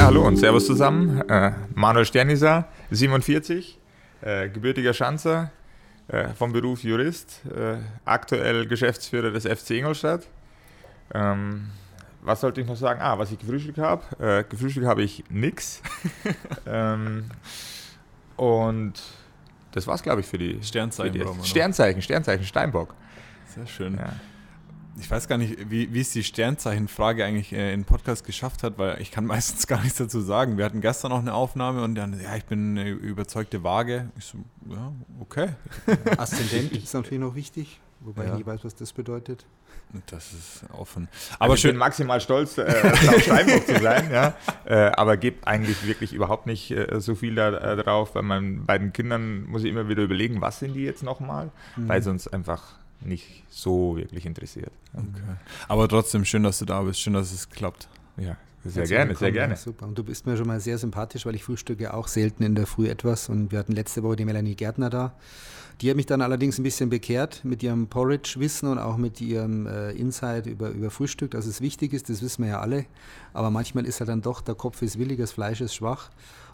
Ja, hallo und Servus zusammen. Äh, Manuel Sternisa, 47, äh, gebürtiger Schanzer, äh, vom Beruf Jurist, äh, aktuell Geschäftsführer des FC Ingolstadt. Ähm, was sollte ich noch sagen? Ah, was ich gefrühstückt habe. Äh, gefrühstückt habe ich nix. ähm, und das war's, glaube ich, für die Sternzeichen. Für die Sternzeichen, Sternzeichen, Steinbock. Sehr schön. Ja. Ich weiß gar nicht, wie, wie es die Sternzeichenfrage eigentlich äh, in Podcast geschafft hat, weil ich kann meistens gar nichts dazu sagen. Wir hatten gestern noch eine Aufnahme und dann, ja, ich bin eine überzeugte Waage. Ich so, ja, okay. Aszendent ist natürlich noch wichtig, wobei ja. ich nie weiß, was das bedeutet. Das ist offen. Also aber also ich schön. bin maximal stolz, äh, auf Steinbock zu sein, ja. Äh, aber gebe eigentlich wirklich überhaupt nicht äh, so viel da, äh, drauf. Bei meinen beiden Kindern muss ich immer wieder überlegen, was sind die jetzt nochmal, mhm. weil sonst einfach nicht so wirklich interessiert. Okay. Aber trotzdem schön, dass du da bist, schön, dass es klappt. Ja, sehr Herzlich gerne, sehr gerne. super. Und du bist mir schon mal sehr sympathisch, weil ich frühstücke auch selten in der Früh etwas. Und wir hatten letzte Woche die Melanie Gärtner da. Die hat mich dann allerdings ein bisschen bekehrt mit ihrem Porridge-Wissen und auch mit ihrem äh, Insight über, über Frühstück, dass es wichtig ist, das wissen wir ja alle. Aber manchmal ist halt dann doch, der Kopf ist willig, das Fleisch ist schwach.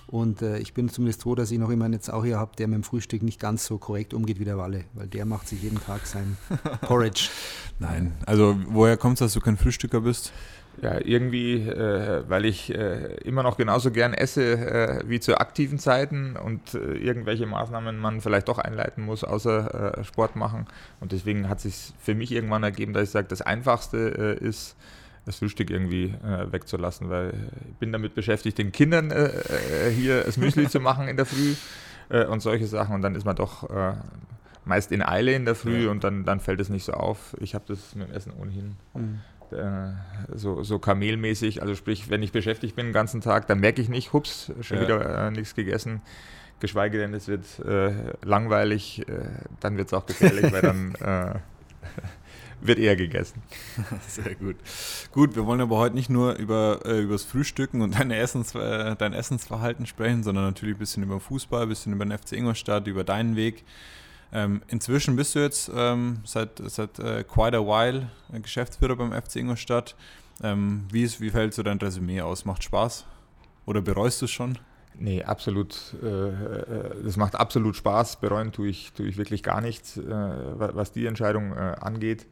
Und äh, ich bin zumindest froh, dass ich noch jemanden jetzt auch hier habe, der mit dem Frühstück nicht ganz so korrekt umgeht wie der Walle, weil der macht sich jeden Tag sein Porridge. Nein, also woher kommt es, dass du kein Frühstücker bist? Ja, irgendwie, äh, weil ich äh, immer noch genauso gern esse äh, wie zu aktiven Zeiten und äh, irgendwelche Maßnahmen man vielleicht doch einleiten muss, außer äh, Sport machen. Und deswegen hat sich für mich irgendwann ergeben, dass ich sage, das Einfachste äh, ist, das Frühstück irgendwie äh, wegzulassen, weil ich bin damit beschäftigt, den Kindern äh, äh, hier das Müsli zu machen in der Früh äh, und solche Sachen und dann ist man doch äh, meist in Eile in der Früh ja. und dann, dann fällt es nicht so auf. Ich habe das mit dem Essen ohnehin mhm. Äh, so, so kamelmäßig, also sprich, wenn ich beschäftigt bin den ganzen Tag, dann merke ich nicht, hups, schon ja. wieder nichts gegessen geschweige denn, es wird äh, langweilig, äh, dann wird es auch gefährlich, weil dann äh, wird eher gegessen. Sehr gut. Gut, wir wollen aber heute nicht nur über äh, das Frühstücken und dein, Essens, äh, dein Essensverhalten sprechen, sondern natürlich ein bisschen über Fußball, ein bisschen über den FC Ingolstadt, über deinen Weg. Ähm, inzwischen bist du jetzt ähm, seit, seit äh, quite a while Geschäftsführer beim FC Ingolstadt. Ähm, wie, ist, wie fällt so dein Resümee aus? Macht Spaß? Oder bereust du es schon? Nee, absolut. Äh, äh, das macht absolut Spaß. Bereuen tue ich, tue ich wirklich gar nichts, äh, was die Entscheidung angeht.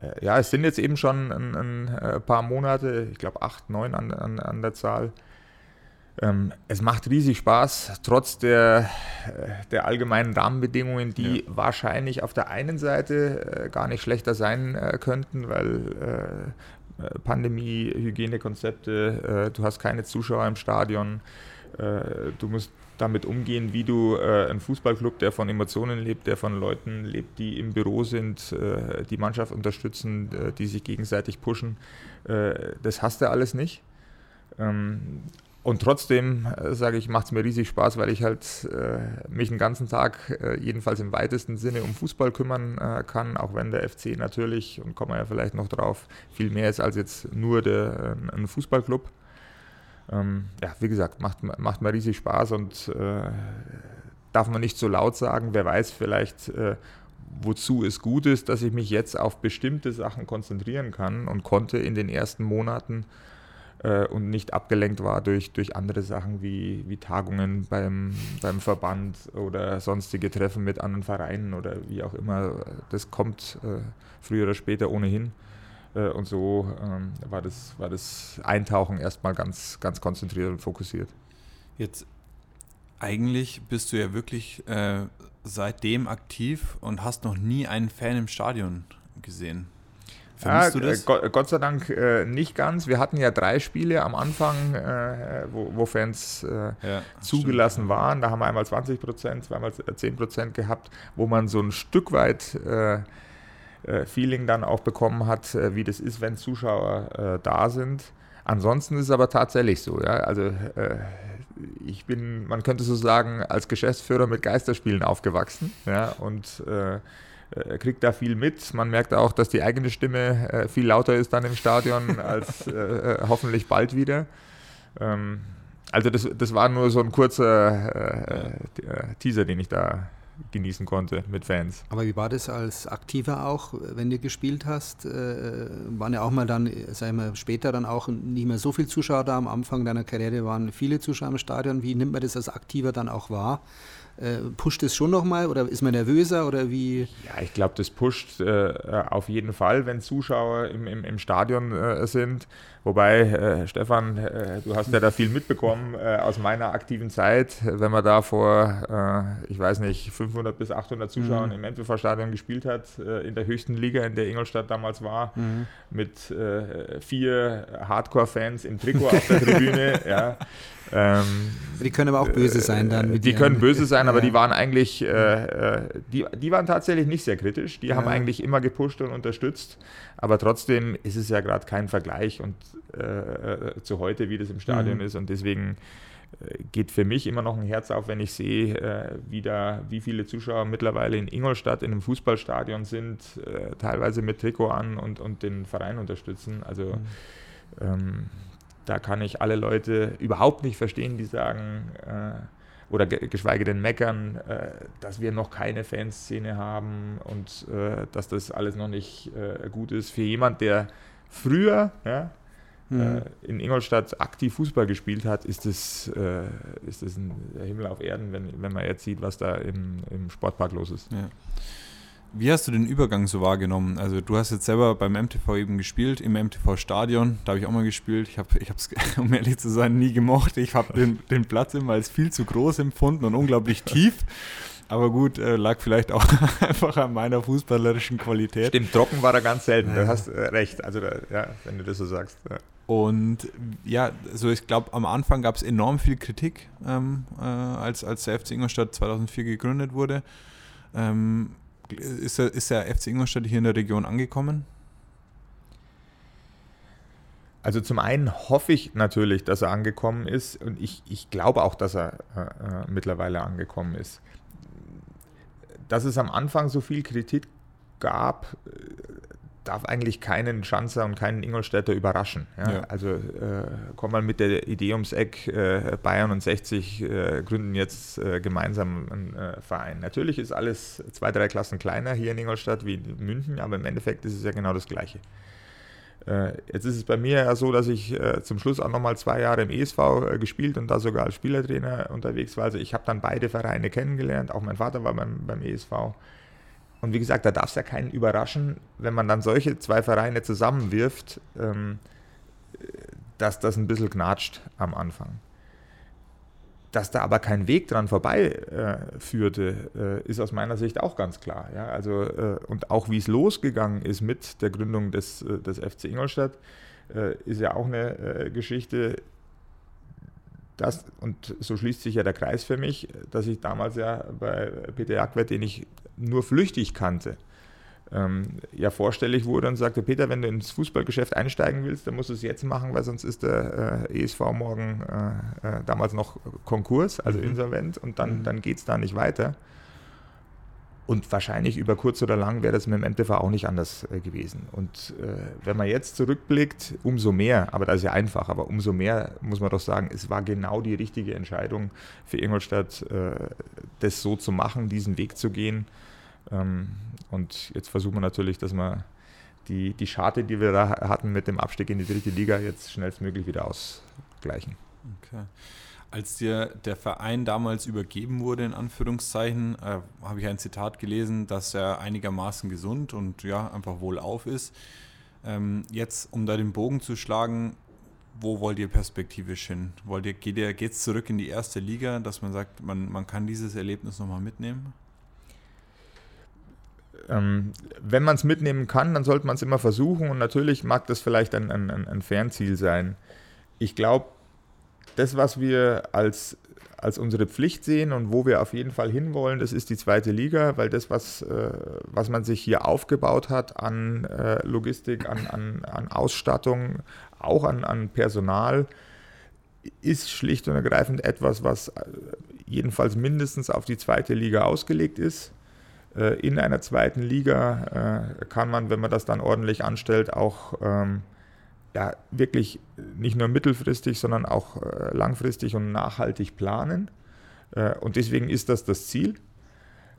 Äh, ja, es sind jetzt eben schon ein, ein äh, paar Monate, ich glaube acht, neun an, an, an der Zahl. Ähm, es macht riesig Spaß, trotz der, äh, der allgemeinen Rahmenbedingungen, die ja. wahrscheinlich auf der einen Seite äh, gar nicht schlechter sein äh, könnten, weil äh, Pandemie, Hygienekonzepte, du hast keine Zuschauer im Stadion, du musst damit umgehen, wie du äh, ein Fußballclub, der von Emotionen lebt, der von Leuten lebt, die im Büro sind, äh, die Mannschaft unterstützen, äh, die sich gegenseitig pushen. Äh, das hast du alles nicht. Ähm, und trotzdem, äh, sage ich, macht es mir riesig Spaß, weil ich halt äh, mich den ganzen Tag, jedenfalls im weitesten Sinne, um Fußball kümmern kann, auch wenn der FC natürlich, und kommen wir ja vielleicht noch drauf, viel mehr ist als jetzt nur der, ein Fußballclub. Ähm, ja, wie gesagt, macht, macht mir riesig Spaß und äh, darf man nicht so laut sagen. Wer weiß vielleicht, äh, wozu es gut ist, dass ich mich jetzt auf bestimmte Sachen konzentrieren kann und konnte in den ersten Monaten äh, und nicht abgelenkt war durch, durch andere Sachen wie, wie Tagungen beim, beim Verband oder sonstige Treffen mit anderen Vereinen oder wie auch immer. Das kommt äh, früher oder später ohnehin. Äh, und so ähm, war, das, war das Eintauchen erstmal ganz, ganz konzentriert und fokussiert. Jetzt eigentlich bist du ja wirklich äh, seitdem aktiv und hast noch nie einen Fan im Stadion gesehen. Vermisst ja, du das? Gott, Gott, sei Dank äh, nicht ganz. Wir hatten ja drei Spiele am Anfang, äh, wo, wo, Fans äh, ja, zugelassen stimmt. waren. Da haben wir einmal 20 Prozent, zweimal 10 Prozent gehabt, wo man so ein Stück weit äh, äh, Feeling dann auch bekommen hat, äh, wie das ist, wenn Zuschauer äh, da sind. Ansonsten ist es aber tatsächlich so. Ja? Also ich bin, man könnte so sagen, als Geschäftsführer mit Geisterspielen aufgewachsen ja? und äh, kriegt da viel mit. Man merkt auch, dass die eigene Stimme äh, viel lauter ist dann im Stadion als äh, hoffentlich bald wieder. Ähm, also das, das war nur so ein kurzer Teaser, den ich da genießen konnte mit Fans. Aber wie war das als Aktiver auch, wenn du gespielt hast? Äh, waren ja auch mal dann, sagen wir später dann auch nicht mehr so viele Zuschauer da. Am Anfang deiner Karriere waren viele Zuschauer im Stadion. Wie nimmt man das als Aktiver dann auch wahr? Äh, pusht es schon nochmal oder ist man nervöser oder wie? Ja, ich glaube, das pusht äh, auf jeden Fall, wenn Zuschauer im, im, im Stadion äh, sind. Wobei, äh, Stefan, äh, du hast ja da viel mitbekommen äh, aus meiner aktiven Zeit, wenn man da vor, ich weiß nicht, 500 bis 800 Zuschauern mhm. im MTV-Stadion gespielt hat, in der höchsten Liga, in der Ingolstadt damals war, mhm. mit vier Hardcore-Fans im Trikot auf der Tribüne. ja. Ähm, die können aber auch böse sein dann. die können böse sein, aber die waren eigentlich, äh, äh, die, die waren tatsächlich nicht sehr kritisch. Die ja. haben eigentlich immer gepusht und unterstützt. Aber trotzdem ist es ja gerade kein Vergleich und äh, äh, zu heute, wie das im Stadion mhm. ist. Und deswegen äh, geht für mich immer noch ein Herz auf, wenn ich sehe, äh, wie, da, wie viele Zuschauer mittlerweile in Ingolstadt in einem Fußballstadion sind, äh, teilweise mit Trikot an und, und den Verein unterstützen. Also mhm. ähm, da kann ich alle Leute überhaupt nicht verstehen, die sagen, äh, oder geschweige denn meckern, äh, dass wir noch keine Fanszene haben und äh, dass das alles noch nicht äh, gut ist. Für jemand, der früher ja, mhm. in Ingolstadt aktiv Fußball gespielt hat, ist das, äh, ist das ein Himmel auf Erden, wenn, wenn man jetzt sieht, was da im, im Sportpark los ist. Ja. Wie hast du den Übergang so wahrgenommen? Also du hast jetzt selber beim MTV eben gespielt, im MTV-Stadion, da habe ich auch mal gespielt. Ich habe es, um ehrlich zu sein, nie gemocht. Ich habe den, den Platz immer als viel zu groß empfunden und unglaublich tief. Aber gut, äh, lag vielleicht auch einfach an meiner fußballerischen Qualität. Stimmt, trocken war er ganz selten, ja. du hast äh, recht, also da, ja, wenn du das so sagst. Ja. Und ja, so ich glaube, am Anfang gab es enorm viel Kritik, ähm, äh, als, als der FC Ingolstadt 2004 gegründet wurde. Ähm, ist der, ist der FC Ingolstadt hier in der Region angekommen? Also zum einen hoffe ich natürlich, dass er angekommen ist und ich, ich glaube auch, dass er äh, äh mittlerweile angekommen ist. Dass es am Anfang so viel Kritik gab, darf eigentlich keinen Schanzer und keinen Ingolstädter überraschen. Ja? Ja. Also äh, komm mal mit der Idee ums Eck, äh, Bayern und 60 äh, gründen jetzt äh, gemeinsam einen äh, Verein. Natürlich ist alles zwei, drei Klassen kleiner hier in Ingolstadt wie in München, aber im Endeffekt ist es ja genau das Gleiche. Äh, jetzt ist es bei mir ja so, dass ich zum Schluss auch nochmal zwei Jahre im ESV gespielt und da sogar als Spielertrainer unterwegs war. Also ich habe dann beide Vereine kennengelernt, auch mein Vater war beim, beim ESV. Und wie gesagt, da darf es ja keinen überraschen, wenn man dann solche zwei Vereine zusammenwirft, ähm, dass das ein bisschen knatscht am Anfang. Dass da aber kein Weg dran vorbei äh, äh, ist aus meiner Sicht auch ganz klar. Ja? Also, äh, und auch wie es losgegangen ist mit der Gründung des, äh, des FC Ingolstadt, äh, ist ja auch eine äh, Geschichte, das, und so schließt sich ja der Kreis für mich, dass ich damals ja bei Peter Jagwert, den ich nur flüchtig kannte, ähm, ja vorstellig wurde und sagte, Peter, wenn du ins Fußballgeschäft einsteigen willst, dann musst du es jetzt machen, weil sonst ist der äh, ESV morgen äh, äh, damals noch Konkurs, also mhm. insolvent und dann, mhm. dann geht es da nicht weiter. Und wahrscheinlich über kurz oder lang wäre das mit dem NTV auch nicht anders äh, gewesen. Und äh, wenn man jetzt zurückblickt, umso mehr, aber das ist ja einfach, aber umso mehr muss man doch sagen, es war genau die richtige Entscheidung für Ingolstadt, äh, das so zu machen, diesen Weg zu gehen. Ähm, und jetzt versuchen wir natürlich, dass wir die, die Scharte, die wir da hatten mit dem Abstieg in die dritte Liga, jetzt schnellstmöglich wieder ausgleichen. Okay. Als dir der Verein damals übergeben wurde, in Anführungszeichen, äh, habe ich ein Zitat gelesen, dass er einigermaßen gesund und ja, einfach wohlauf ist. Ähm, jetzt, um da den Bogen zu schlagen, wo wollt ihr perspektivisch hin? Wollt ihr, geht geht's zurück in die erste Liga, dass man sagt, man, man kann dieses Erlebnis nochmal mitnehmen? Ähm, wenn man es mitnehmen kann, dann sollte man es immer versuchen und natürlich mag das vielleicht ein, ein, ein Fernziel sein. Ich glaube, das, was wir als, als unsere Pflicht sehen und wo wir auf jeden Fall hinwollen, das ist die zweite Liga, weil das, was, äh, was man sich hier aufgebaut hat an äh, Logistik, an, an, an Ausstattung, auch an, an Personal, ist schlicht und ergreifend etwas, was äh, jedenfalls mindestens auf die zweite Liga ausgelegt ist. In einer zweiten Liga kann man, wenn man das dann ordentlich anstellt, auch ähm, ja, wirklich nicht nur mittelfristig, sondern auch äh, langfristig und nachhaltig planen. Äh, und deswegen ist das das Ziel.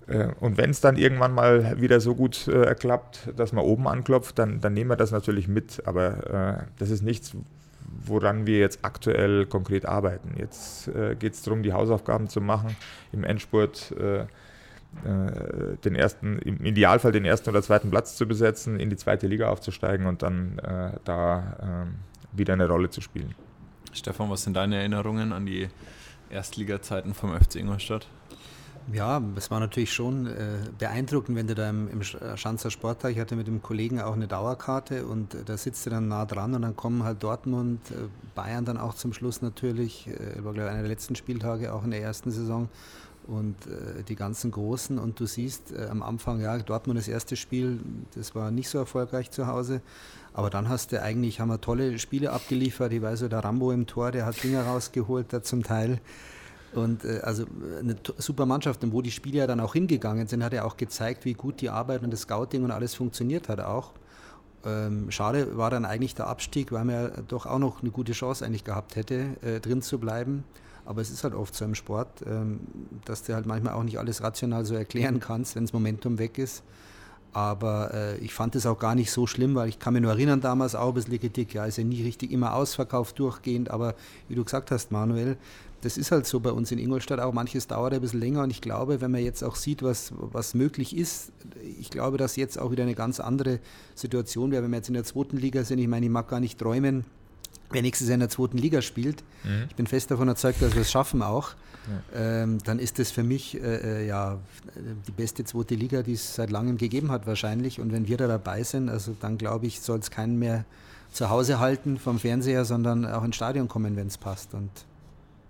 Äh, und wenn es dann irgendwann mal wieder so gut äh, klappt, dass man oben anklopft, dann, dann nehmen wir das natürlich mit. Aber äh, das ist nichts, woran wir jetzt aktuell konkret arbeiten. Jetzt äh, geht es darum, die Hausaufgaben zu machen, im Endspurt äh, äh, den ersten, im Idealfall den ersten oder zweiten Platz zu besetzen, in die zweite Liga aufzusteigen und dann äh, da ähm, wieder eine Rolle zu spielen. Stefan, was sind deine Erinnerungen an die Erstliga-Zeiten vom FC Ingolstadt? Ja, es war natürlich schon äh, beeindruckend, wenn du da im, im Schanzer Sporttag, ich hatte mit dem Kollegen auch eine Dauerkarte und äh, da sitzt du dann nah dran und dann kommen halt Dortmund, äh, Bayern dann auch zum Schluss natürlich, äh, war glaube ich einer der letzten Spieltage auch in der ersten Saison und äh, die ganzen Großen. Und du siehst äh, am Anfang, ja, Dortmund das erste Spiel, das war nicht so erfolgreich zu Hause, aber dann hast du eigentlich, haben wir tolle Spiele abgeliefert, ich weiß der Rambo im Tor, der hat Dinger rausgeholt da zum Teil. Und äh, also eine super Mannschaft, und wo die Spieler dann auch hingegangen sind, hat er auch gezeigt, wie gut die Arbeit und das Scouting und alles funktioniert hat auch. Ähm, schade war dann eigentlich der Abstieg, weil man ja doch auch noch eine gute Chance eigentlich gehabt hätte, äh, drin zu bleiben. Aber es ist halt oft so im Sport, ähm, dass du halt manchmal auch nicht alles rational so erklären kannst, wenn das Momentum weg ist. Aber äh, ich fand es auch gar nicht so schlimm, weil ich kann mich nur erinnern, damals auch ein bisschen Kritik, ja, ist ja nie richtig immer ausverkauft durchgehend, aber wie du gesagt hast, Manuel, das ist halt so bei uns in Ingolstadt auch. Manches dauert ein bisschen länger und ich glaube, wenn man jetzt auch sieht, was, was möglich ist, ich glaube, dass jetzt auch wieder eine ganz andere Situation wäre, wenn wir jetzt in der zweiten Liga sind. Ich meine, ich mag gar nicht träumen, wer nächstes Jahr in der zweiten Liga spielt. Mhm. Ich bin fest davon überzeugt, dass wir es schaffen auch. Ja. Ähm, dann ist das für mich äh, äh, ja die beste zweite Liga, die es seit langem gegeben hat wahrscheinlich. Und wenn wir da dabei sind, also dann glaube ich, soll es keinen mehr zu Hause halten vom Fernseher, sondern auch ins Stadion kommen, wenn es passt. Und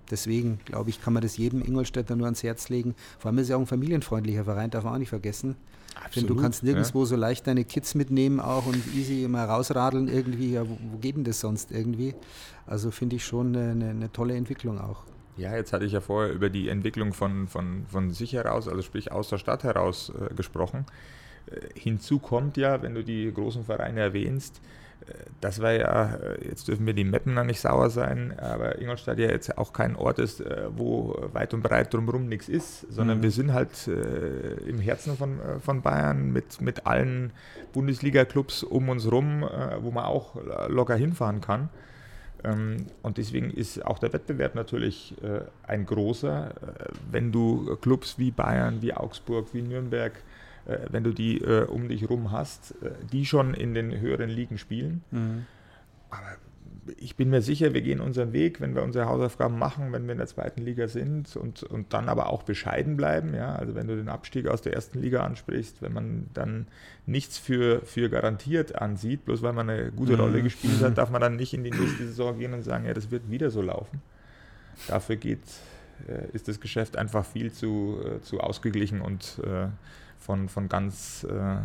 Deswegen, glaube ich, kann man das jedem Ingolstädter nur ans Herz legen. Vor allem ist es ja auch ein familienfreundlicher Verein, darf man auch nicht vergessen. Absolut, denn du kannst nirgendwo ja. so leicht deine Kids mitnehmen auch und easy mal rausradeln irgendwie. Ja, wo, wo geht denn das sonst irgendwie? Also finde ich schon eine, eine, tolle Entwicklung auch. Ja, jetzt hatte ich ja vorher über die Entwicklung von, von, von sich heraus, also sprich aus der Stadt heraus äh, gesprochen. Äh, hinzu kommt ja, wenn du die großen Vereine erwähnst, das war ja, äh, jetzt dürfen wir die Meppen nicht sauer sein, aber Ingolstadt ja jetzt auch kein Ort ist, äh, wo weit und breit drumherum nichts ist, sondern mhm. wir sind halt äh, im Herzen von, von Bayern mit, mit allen Bundesliga-Clubs um uns rum, äh, wo man auch locker hinfahren kann. Ähm, und deswegen ist auch der Wettbewerb natürlich äh, ein großer. wenn du Clubs wie Bayern, wie Augsburg, wie Nürnberg, wenn du die äh, um dich rum hast, äh, die schon in den höheren Ligen spielen. Mhm. Aber ich bin mir sicher, wir gehen unseren Weg, wenn wir unsere Hausaufgaben machen, wenn wir in der zweiten Liga sind und, und dann aber auch bescheiden bleiben. Ja? Also wenn du den Abstieg aus der ersten Liga ansprichst, wenn man dann nichts für, für garantiert ansieht, bloß weil man eine gute mhm. Rolle gespielt hat, darf man dann nicht in die nächste Saison gehen und sagen, ja, das wird wieder so laufen. Dafür geht, äh, ist das Geschäft einfach viel zu, äh, zu ausgeglichen und äh, von, von ganz äh,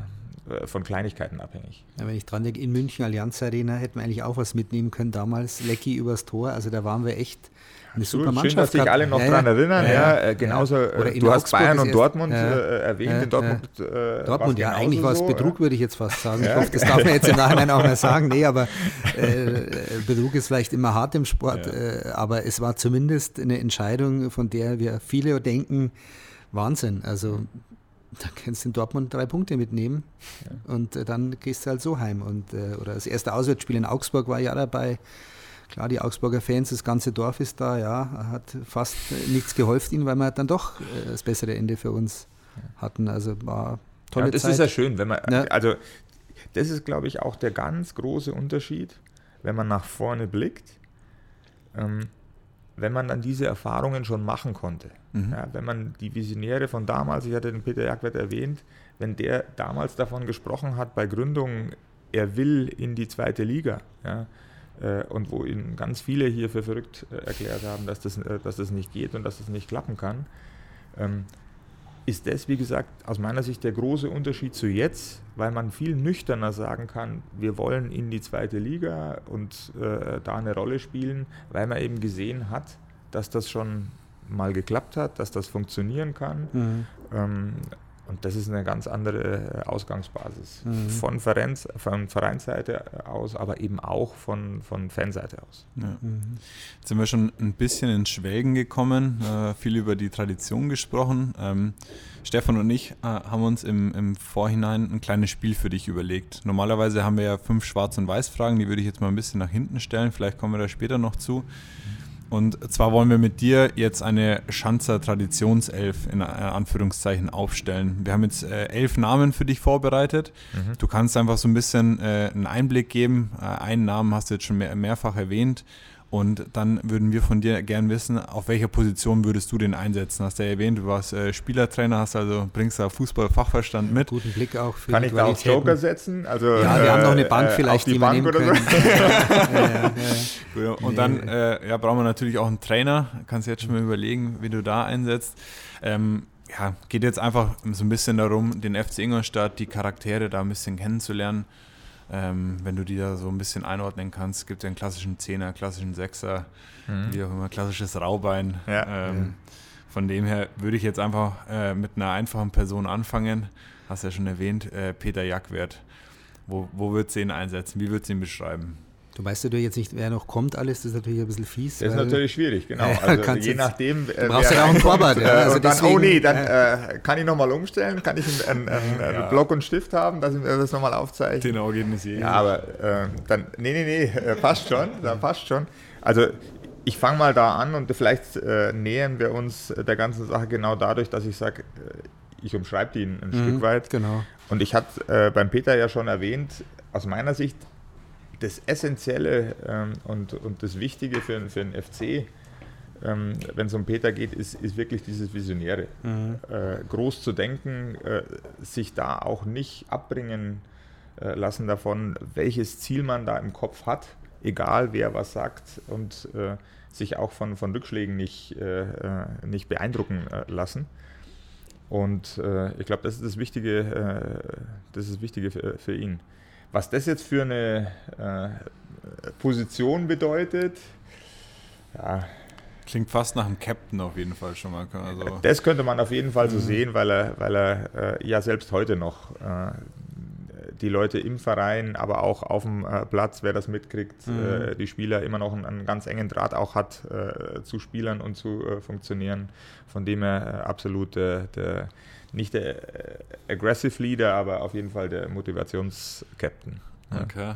äh, von Kleinigkeiten abhängig. Ja, wenn ich dran denke, in München Allianz Arena hätten wir eigentlich auch was mitnehmen können damals. Lecky übers Tor, also da waren wir echt eine super Mannschaft. Schön, dass sich alle noch ja, daran erinnern. Ja, ja, äh, genauso, äh, du hast Bayern und Dortmund äh, erwähnt. in Dortmund, äh, Dortmund ja, eigentlich war es Betrug, würde ich jetzt fast sagen. Ich hoffe, das darf man jetzt im Nachhinein auch mehr sagen. Nee, aber äh, Betrug ist vielleicht immer hart im Sport. aber es war zumindest eine Entscheidung, von der wir viele denken, Wahnsinn. Also da kannst du in Dortmund drei Punkte mitnehmen ja. und äh, dann gehst du halt so heim. Und, äh, oder das erste Auswärtsspiel in Augsburg war ja dabei. Klar, die Augsburger Fans, das ganze Dorf ist da, ja, hat fast nichts geholfen ihnen, weil wir dann doch äh, das bessere Ende für uns hatten. Also war tolle ja, das Zeit. ist ja schön, wenn man, ja. also das ist, glaube ich, auch der ganz große Unterschied, wenn man nach vorne blickt. Ähm, wenn man dann diese Erfahrungen schon machen konnte. Mhm. Ja, wenn man die Visionäre von damals, ich hatte den Peter Jagwert erwähnt, wenn der damals davon gesprochen hat bei Gründung, er will in die zweite Liga, ja, äh, und wo ihn ganz viele hier für verrückt äh, erklärt haben, dass das, äh, dass das nicht geht und dass das nicht klappen kann, ähm, ist das, wie gesagt, aus meiner Sicht der große Unterschied zu jetzt, weil man viel nüchterner sagen kann, wir wollen in die zweite Liga und äh, da eine Rolle spielen, weil man eben gesehen hat, dass das schon mal geklappt hat, dass das funktionieren kann. Mhm. Ähm, und das ist eine ganz andere Ausgangsbasis. Mhm. Von, Vereins, von Vereinsseite aus, aber eben auch von, von Fanseite aus. Ja. Mhm. Jetzt sind wir schon ein bisschen ins Schwelgen gekommen, äh, viel über die Tradition gesprochen. Ähm, Stefan und ich äh, haben uns im, im Vorhinein ein kleines Spiel für dich überlegt. Normalerweise haben wir ja fünf Schwarz- und Weiß-Fragen, die würde ich jetzt mal ein bisschen nach hinten stellen, vielleicht kommen wir da später noch zu. Und zwar wollen wir mit dir jetzt eine Schanzer Traditionself in Anführungszeichen aufstellen. Wir haben jetzt äh, elf Namen für dich vorbereitet. Mhm. Du kannst einfach so ein bisschen äh, einen Einblick geben. Äh, einen Namen hast du jetzt schon mehr, mehrfach erwähnt. Und dann würden wir von dir gern wissen, auf welcher Position würdest du den einsetzen? Hast du ja erwähnt, du warst äh, Spielertrainer, hast also bringst da Fußball-Fachverstand mit. Guten Blick auch für Kann ich da auf Joker setzen? Also, ja, wir haben noch eine Bank äh, vielleicht, die, die Bank wir nehmen können. So. ja, ja, ja. Und dann äh, ja, brauchen wir natürlich auch einen Trainer. Kannst jetzt schon mal überlegen, wie du da einsetzt. Ähm, ja, geht jetzt einfach so ein bisschen darum, den FC Ingolstadt, die Charaktere da ein bisschen kennenzulernen. Ähm, wenn du die da so ein bisschen einordnen kannst, gibt es ja einen klassischen Zehner, klassischen Sechser, mhm. wie auch immer, klassisches Raubein. Ja. Ähm, von dem her würde ich jetzt einfach äh, mit einer einfachen Person anfangen. Hast ja schon erwähnt, äh, Peter Jackwert. Wo, wo würdest du ihn einsetzen? Wie würdest du ihn beschreiben? Du weißt ja jetzt nicht, wer noch kommt, alles, das ist natürlich ein bisschen fies. Das ist natürlich schwierig, genau. Also je nachdem. Du brauchst ja auch einen Torwart. Ja. Also dann, deswegen, oh nee, dann äh, kann ich nochmal umstellen, kann ich einen, einen, einen ja. Block und Stift haben, dass ich mir das nochmal aufzeichne. Den organisieren. Ja, aber äh, dann, nee, nee, nee, äh, passt schon, dann passt schon. Also ich fange mal da an und vielleicht äh, nähern wir uns der ganzen Sache genau dadurch, dass ich sage, äh, ich umschreibe die ein, ein mhm, Stück weit. Genau. Und ich hatte äh, beim Peter ja schon erwähnt, aus meiner Sicht das Essentielle ähm, und, und das Wichtige für, für den FC, ähm, wenn es um Peter geht, ist, ist wirklich dieses Visionäre. Mhm. Äh, groß zu denken, äh, sich da auch nicht abbringen äh, lassen davon, welches Ziel man da im Kopf hat, egal wer was sagt und äh, sich auch von, von Rückschlägen nicht, äh, äh, nicht beeindrucken lassen. Und ich glaube, das ist das Wichtige, das ist das Wichtige für, für ihn. Was das jetzt für eine äh, Position bedeutet, ja. Klingt fast nach einem Captain auf jeden Fall schon mal. Also das könnte man auf jeden Fall so mhm. sehen, weil er, weil er äh, ja selbst heute noch äh, die Leute im Verein, aber auch auf dem äh, Platz, wer das mitkriegt, mhm. Äh, die Spieler immer noch einen, einen, ganz engen Draht auch hat äh, zu Spielern und zu funktionieren. Von dem er absolut der nicht der äh, Aggressive Leader, aber auf jeden Fall der Motivations-Captain. Ja. Okay.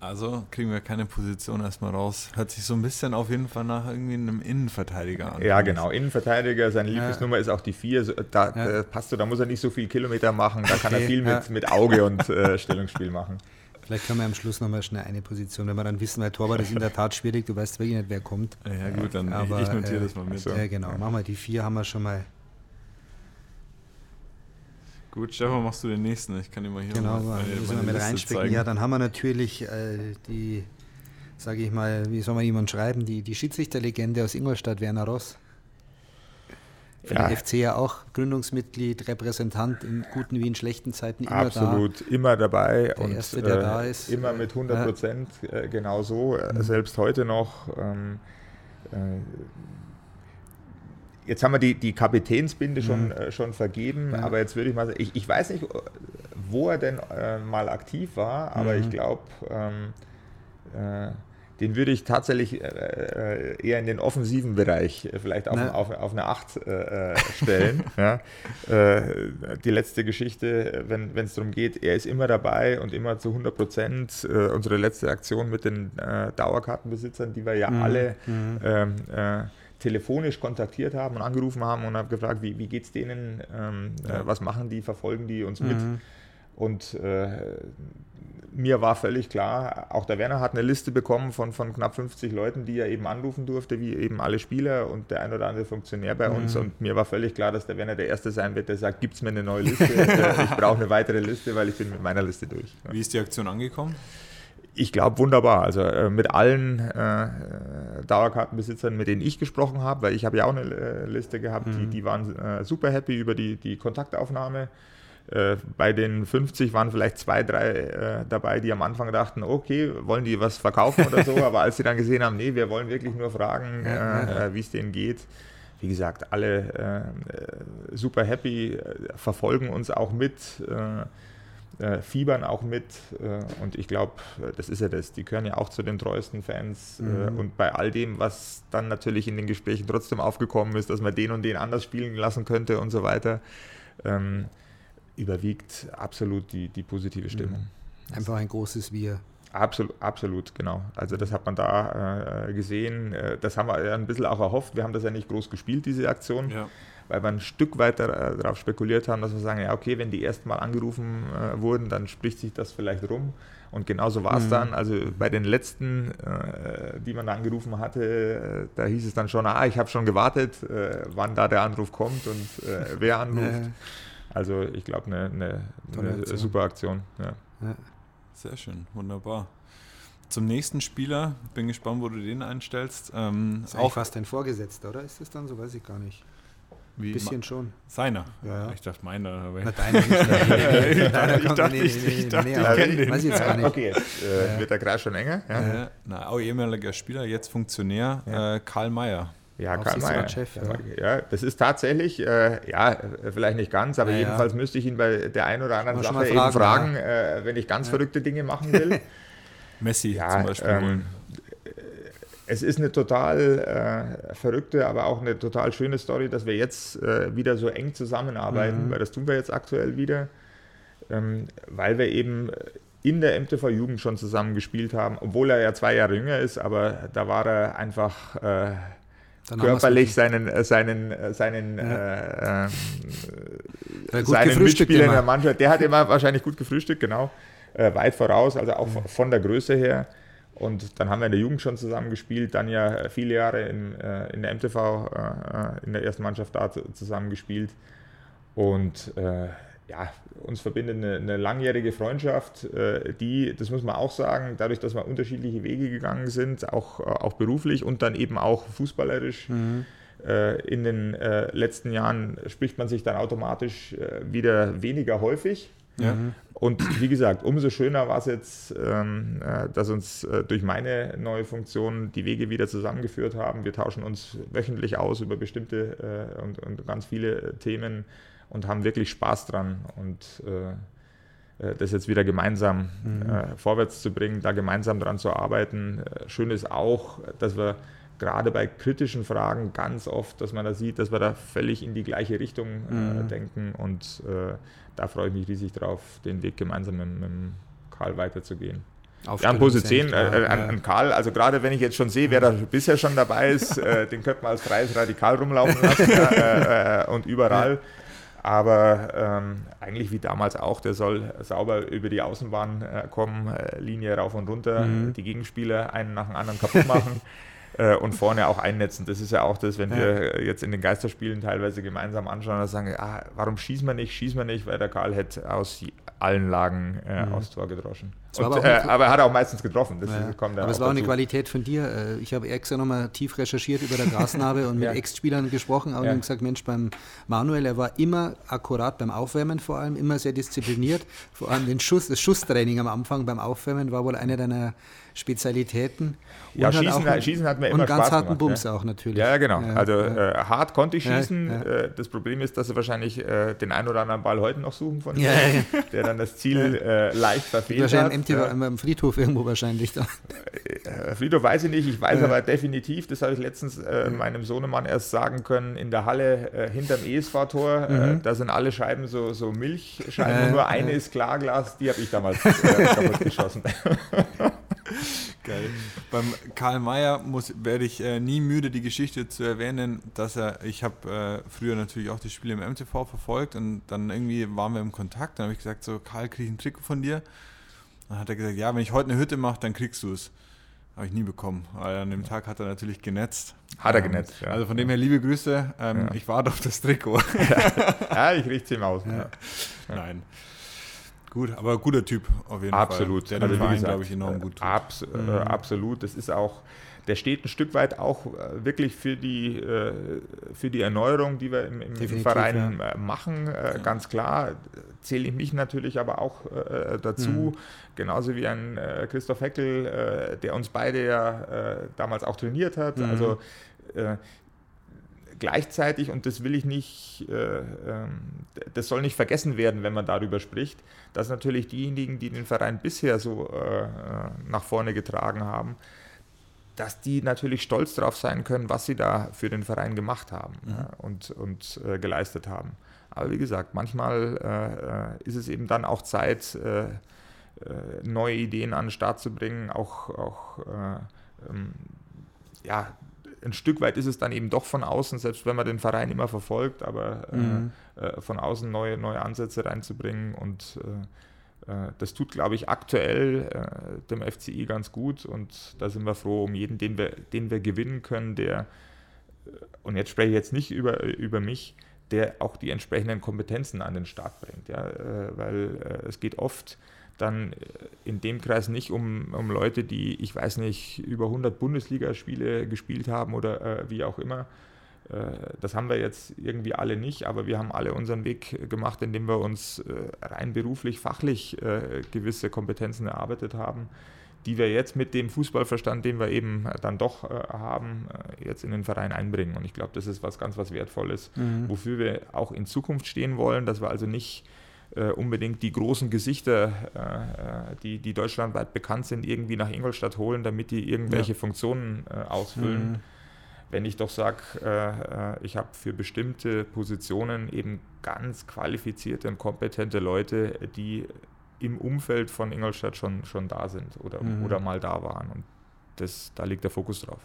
Also kriegen wir keine Position erstmal raus. Hört sich so ein bisschen auf jeden Fall nach irgendwie einem Innenverteidiger an. Ja, genau. Innenverteidiger, seine Lieblingsnummer ja. ist auch die 4. Da ja. äh, passt du, da muss er nicht so viel Kilometer machen. Da okay. kann er viel mit, mit Auge und äh, Stellungsspiel machen. Vielleicht können wir am Schluss nochmal schnell eine Position, wenn wir dann wissen, weil Torwart ist in der Tat schwierig, du weißt wirklich nicht, wer kommt. Ja, gut, dann Aber, ich notiere äh, das mal mit. Ja, genau. Machen wir die 4, haben wir schon mal Gut, Stefan, machst du den nächsten? Ich kann dir mal hier genau, meine, müssen wir mit reinspicken. Ja, dann haben wir natürlich äh, die, sage ich mal, wie soll man jemand schreiben, die, die Schiedsrichterlegende aus Ingolstadt, Werner Ross. Für ja. den FC ja auch Gründungsmitglied, Repräsentant in guten wie in schlechten Zeiten immer Absolut, da. immer dabei der und Erste, der äh, da ist. immer mit 100 Prozent, ja. äh, genau so, mhm. selbst heute noch. Ähm, äh, Jetzt haben wir die, die Kapitänsbinde schon, mhm. äh, schon vergeben, ja. aber jetzt würde ich mal sagen, ich, ich weiß nicht, wo er denn äh, mal aktiv war, aber mhm. ich glaube, ähm, äh, den würde ich tatsächlich äh, äh, eher in den offensiven Bereich, äh, vielleicht auf, auf, auf eine 8 stellen. ja. die letzte Geschichte, wenn es darum geht, er ist immer dabei und immer zu 100 Prozent. unsere letzte Aktion mit den Dauerkartenbesitzern, die wir ja mhm. alle mhm. ähm, telefonisch kontaktiert haben und angerufen haben und habe gefragt, wie, wie geht es denen, ähm, ja. äh, was machen die, verfolgen die uns mit. Mhm. Und äh, mir war völlig klar, auch der Werner hat eine Liste bekommen von, von knapp 50 Leuten, die er eben anrufen durfte, wie eben alle Spieler und der ein oder andere Funktionär bei mhm. uns. Und mir war völlig klar, dass der Werner der Erste sein wird, der sagt, gibt es mir eine neue Liste? ich brauche eine weitere Liste, weil ich bin mit meiner Liste durch. Wie ist die Aktion angekommen? Ich glaube, wunderbar. Also äh, mit allen äh, Dauerkartenbesitzern, mit denen ich gesprochen habe, weil ich habe ja auch eine äh, Liste gehabt, mhm. die, die waren äh, super happy über die, die Kontaktaufnahme. Äh, bei den 50 waren vielleicht zwei, drei äh, dabei, die am Anfang dachten, okay, wollen die was verkaufen oder so, aber als sie dann gesehen haben, nee, wir wollen wirklich nur fragen, wie es denen geht, wie gesagt, alle äh, super happy, verfolgen uns auch mit äh, fiebern auch mit. Äh, und ich glaube, das ist ja das. Die gehören ja auch zu den treuesten Fans. Äh, mhm. und bei all dem, was dann natürlich in den Gesprächen trotzdem aufgekommen ist, dass man den und den anders spielen lassen könnte und so weiter, ähm, überwiegt absolut die, die positive Stimmung. Mhm. Einfach ein großes Wir. Absolut, absolut, genau. Also das hat man da äh, gesehen. Äh, das haben wir ja ein bisschen auch erhofft. Wir haben das ja nicht groß gespielt, diese Aktion. Ja weil wir ein Stück weiter äh, darauf spekuliert haben, dass wir sagen, ja, okay, wenn die ersten Mal angerufen äh, wurden, dann spricht sich das vielleicht rum. Und genauso war es mhm. dann. Also bei den letzten, äh, die man da angerufen hatte, äh, da hieß es dann schon, ah, ich habe schon gewartet, äh, wann da der Anruf kommt und äh, wer anruft. Also ich glaube, eine ne, ne super Aktion. Ja. Ja. Sehr schön, wunderbar. Zum nächsten Spieler, bin gespannt, wo du den einstellst. Ähm, ist auch fast dein Vorgesetzter, oder? Ist das dann so? Weiß ich gar nicht. Wie bisschen schon. Seiner? Ja, ja. Ich dachte meiner. Aber Na, deiner nicht. ich dachte, ich, ich, dachte, ich kenne den. Weiß ich jetzt gar nicht. Okay, jetzt äh, wird der Kreis schon enger. Ja. Ja. Na, auch ehemaliger Spieler, jetzt Funktionär, äh, Karl Mayer. Ja, Karl Mayer. Chef, ja. das ist tatsächlich, äh, ja, vielleicht nicht ganz, aber jedenfalls müsste ich ihn bei der einen oder anderen Sache fragen, eben fragen, äh, wenn ich ganz verrückte Dinge machen will. Messi zum Beispiel ähm, es ist eine total äh, verrückte, aber auch eine total schöne Story, dass wir jetzt äh, wieder so eng zusammenarbeiten, mhm. weil das tun wir jetzt aktuell wieder, ähm, weil wir eben in der MTV Jugend schon zusammen gespielt haben, obwohl er ja zwei Jahre jünger ist, aber da war er einfach äh, körperlich seinen, äh, seinen, äh, seinen, ja. äh, äh seinen Mitspieler in der Mannschaft, der hat immer wahrscheinlich gut gefrühstückt, genau, weit voraus, also auch mhm. von der Größe her. Und dann haben wir in der Jugend schon zusammen gespielt, dann ja äh, viele Jahre in, äh, in der MTV, äh, in der ersten Mannschaft da zusammen gespielt. Und äh, ja, uns verbindet eine, eine langjährige Freundschaft, äh, die, das muss man auch sagen, dadurch, dass wir unterschiedliche Wege gegangen sind, auch, auch beruflich und dann eben auch fußballerisch. Mhm. In den letzten Jahren spricht man sich dann automatisch wieder weniger häufig. Ja. Mhm. Und wie gesagt, umso schöner war es jetzt, ähm, äh, dass uns äh, durch meine neue Funktion die Wege wieder zusammengeführt haben. Wir tauschen uns wöchentlich aus über bestimmte äh, und, und, ganz viele Themen und haben wirklich Spaß dran. Und das jetzt wieder gemeinsam mhm. vorwärts zu bringen, da gemeinsam dran zu arbeiten. schön ist auch, dass wir gerade bei kritischen Fragen ganz oft, dass man da sieht, dass wir da völlig in die gleiche Richtung mhm. denken und da freue ich mich riesig drauf, den Weg gemeinsam mit, mit Karl weiterzugehen. Ja, an Position, äh, an, an, Karl, also gerade wenn ich jetzt schon sehe, wer da bisher schon dabei ist, äh, den könnte man als freies Radikal rumlaufen lassen äh, äh, und überall. Aber ähm, eigentlich wie damals auch, der soll sauber über die Außenbahn äh, kommen, äh, Linie rauf und runter, mhm. die Gegenspieler einen nach dem anderen kaputt machen. äh, und vorne auch einnetzen. Das ist ja auch das, wenn ja. wir jetzt in den Geisterspielen teilweise gemeinsam anschauen und sagen, ah, warum schießen wir nicht, schießen wir nicht, weil der Karl hätte aus allen Lagen äh, mhm. aufs Tor gedroschen. Und, äh, aber er hat auch meistens getroffen. Das ja. kommt aber es war auch eine Qualität von dir. Äh, ich habe extra nochmal tief recherchiert über der Grasnarbe und mit ja. Ex-Spielern gesprochen und ja. gesagt, Mensch, beim Manuel, er war immer akkurat beim Aufwärmen vor allem, immer sehr diszipliniert. Vor allem den Schuss, das Schusstraining am Anfang beim Aufwärmen war wohl eine deiner Spezialitäten. Ja, Schießen, hat, Schießen hat mir immer und ganz harten gemacht, Bums ja. auch natürlich. Ja, genau. also äh, hart konnte ich schießen. Äh, das Problem ist, dass sie wahrscheinlich äh, den einen oder anderen Ball heute noch suchen von mir, der dann das Ziel äh, leicht verfehlt wahrscheinlich hat. Wahrscheinlich im Friedhof irgendwo wahrscheinlich da. Äh, Friedhof weiß ich nicht. Ich weiß aber definitiv, das habe ich letztens äh, meinem Sohnemann erst sagen können, in der Halle hinterm ESV-Tor, mhm. da sind alle Scheiben so, so Milchscheiben und nur eine ist Klarglas, die habe ich damals kaputt geschossen. Geil. Beim Karl Mayer muss, werde ich äh, nie müde, die Geschichte zu erwähnen, dass er, ich habe äh, früher natürlich auch die Spiele im MTV verfolgt und dann irgendwie waren wir im Kontakt. Dann habe ich gesagt, so Karl, kriege ich ein Trikot von dir? Dann hat er gesagt, ja, wenn ich heute eine Hütte mache, dann kriegst du es. Habe ich nie bekommen. Aber an dem Tag hat er natürlich genetzt. Hat er genetzt, ja. Also von dem her liebe Grüße. Ähm, ja. Ich warte auf das Trikot. ja, ich richte ihm aus. Ja. Nein. Gut, aber guter Typ auf jeden absolut. Fall. Der also, Verein, glaube ich, enorm gut. Abs äh, mhm. Absolut. Das ist auch, der steht ein Stück weit auch äh, wirklich für die, äh, für die Erneuerung, die wir im, im Verein ja. machen. Ja. Ganz klar zähle ich mich natürlich aber auch dazu. Mhm. Genauso wie ein Christoph Heckel, der uns beide ja damals auch trainiert hat. Mhm. Also gleichzeitig, und das will ich nicht, äh, äh, das soll nicht vergessen werden, wenn man darüber spricht, dass natürlich diejenigen, die den Verein bisher so äh, nach vorne getragen haben, dass die natürlich stolz darauf sein können, was sie da für den Verein gemacht haben mhm. und, und äh, geleistet haben. Aber wie gesagt, manchmal äh, ist es eben dann auch Zeit, äh, neue Ideen an den Start zu bringen, auch, auch ähm, ja, ein Stück weit ist es dann eben doch von außen, selbst wenn man den Verein immer verfolgt, aber äh, mhm. äh, von außen neue, neue Ansätze reinzubringen. Und äh, äh das tut, glaube ich, aktuell äh, dem FCI ganz gut. Und da sind wir froh um jeden, den wir, den wir gewinnen können, der, äh, und jetzt spreche ich jetzt nicht über, über mich, der auch die entsprechenden Kompetenzen an den Start bringt. Ja? weil es geht oft dann äh, in dem Kreis nicht um, um Leute, die, ich weiß nicht, über 100 Bundesligaspiele gespielt haben oder äh, wie auch immer. Äh, das haben wir jetzt irgendwie alle nicht, aber wir haben alle unseren Weg gemacht, indem wir uns äh, rein beruflich, fachlich gewisse Kompetenzen erarbeitet haben, die wir jetzt mit dem Fußballverstand, den wir eben dann doch haben, jetzt in den Verein einbringen. Und ich glaube, das ist was ganz was Wertvolles, mhm. wofür wir auch in Zukunft stehen wollen, dass wir also nicht äh, unbedingt die großen Gesichter, äh, äh, die, die deutschlandweit bekannt sind, irgendwie nach Ingolstadt holen, damit die irgendwelche ja. Funktionen äh, ausfüllen. Mhm. Wenn ich doch sage, ich habe für bestimmte Positionen eben ganz qualifizierte und kompetente Leute, die im Umfeld von Ingolstadt schon, schon da sind oder, mhm. oder mal da waren. Und das, da liegt der Fokus drauf.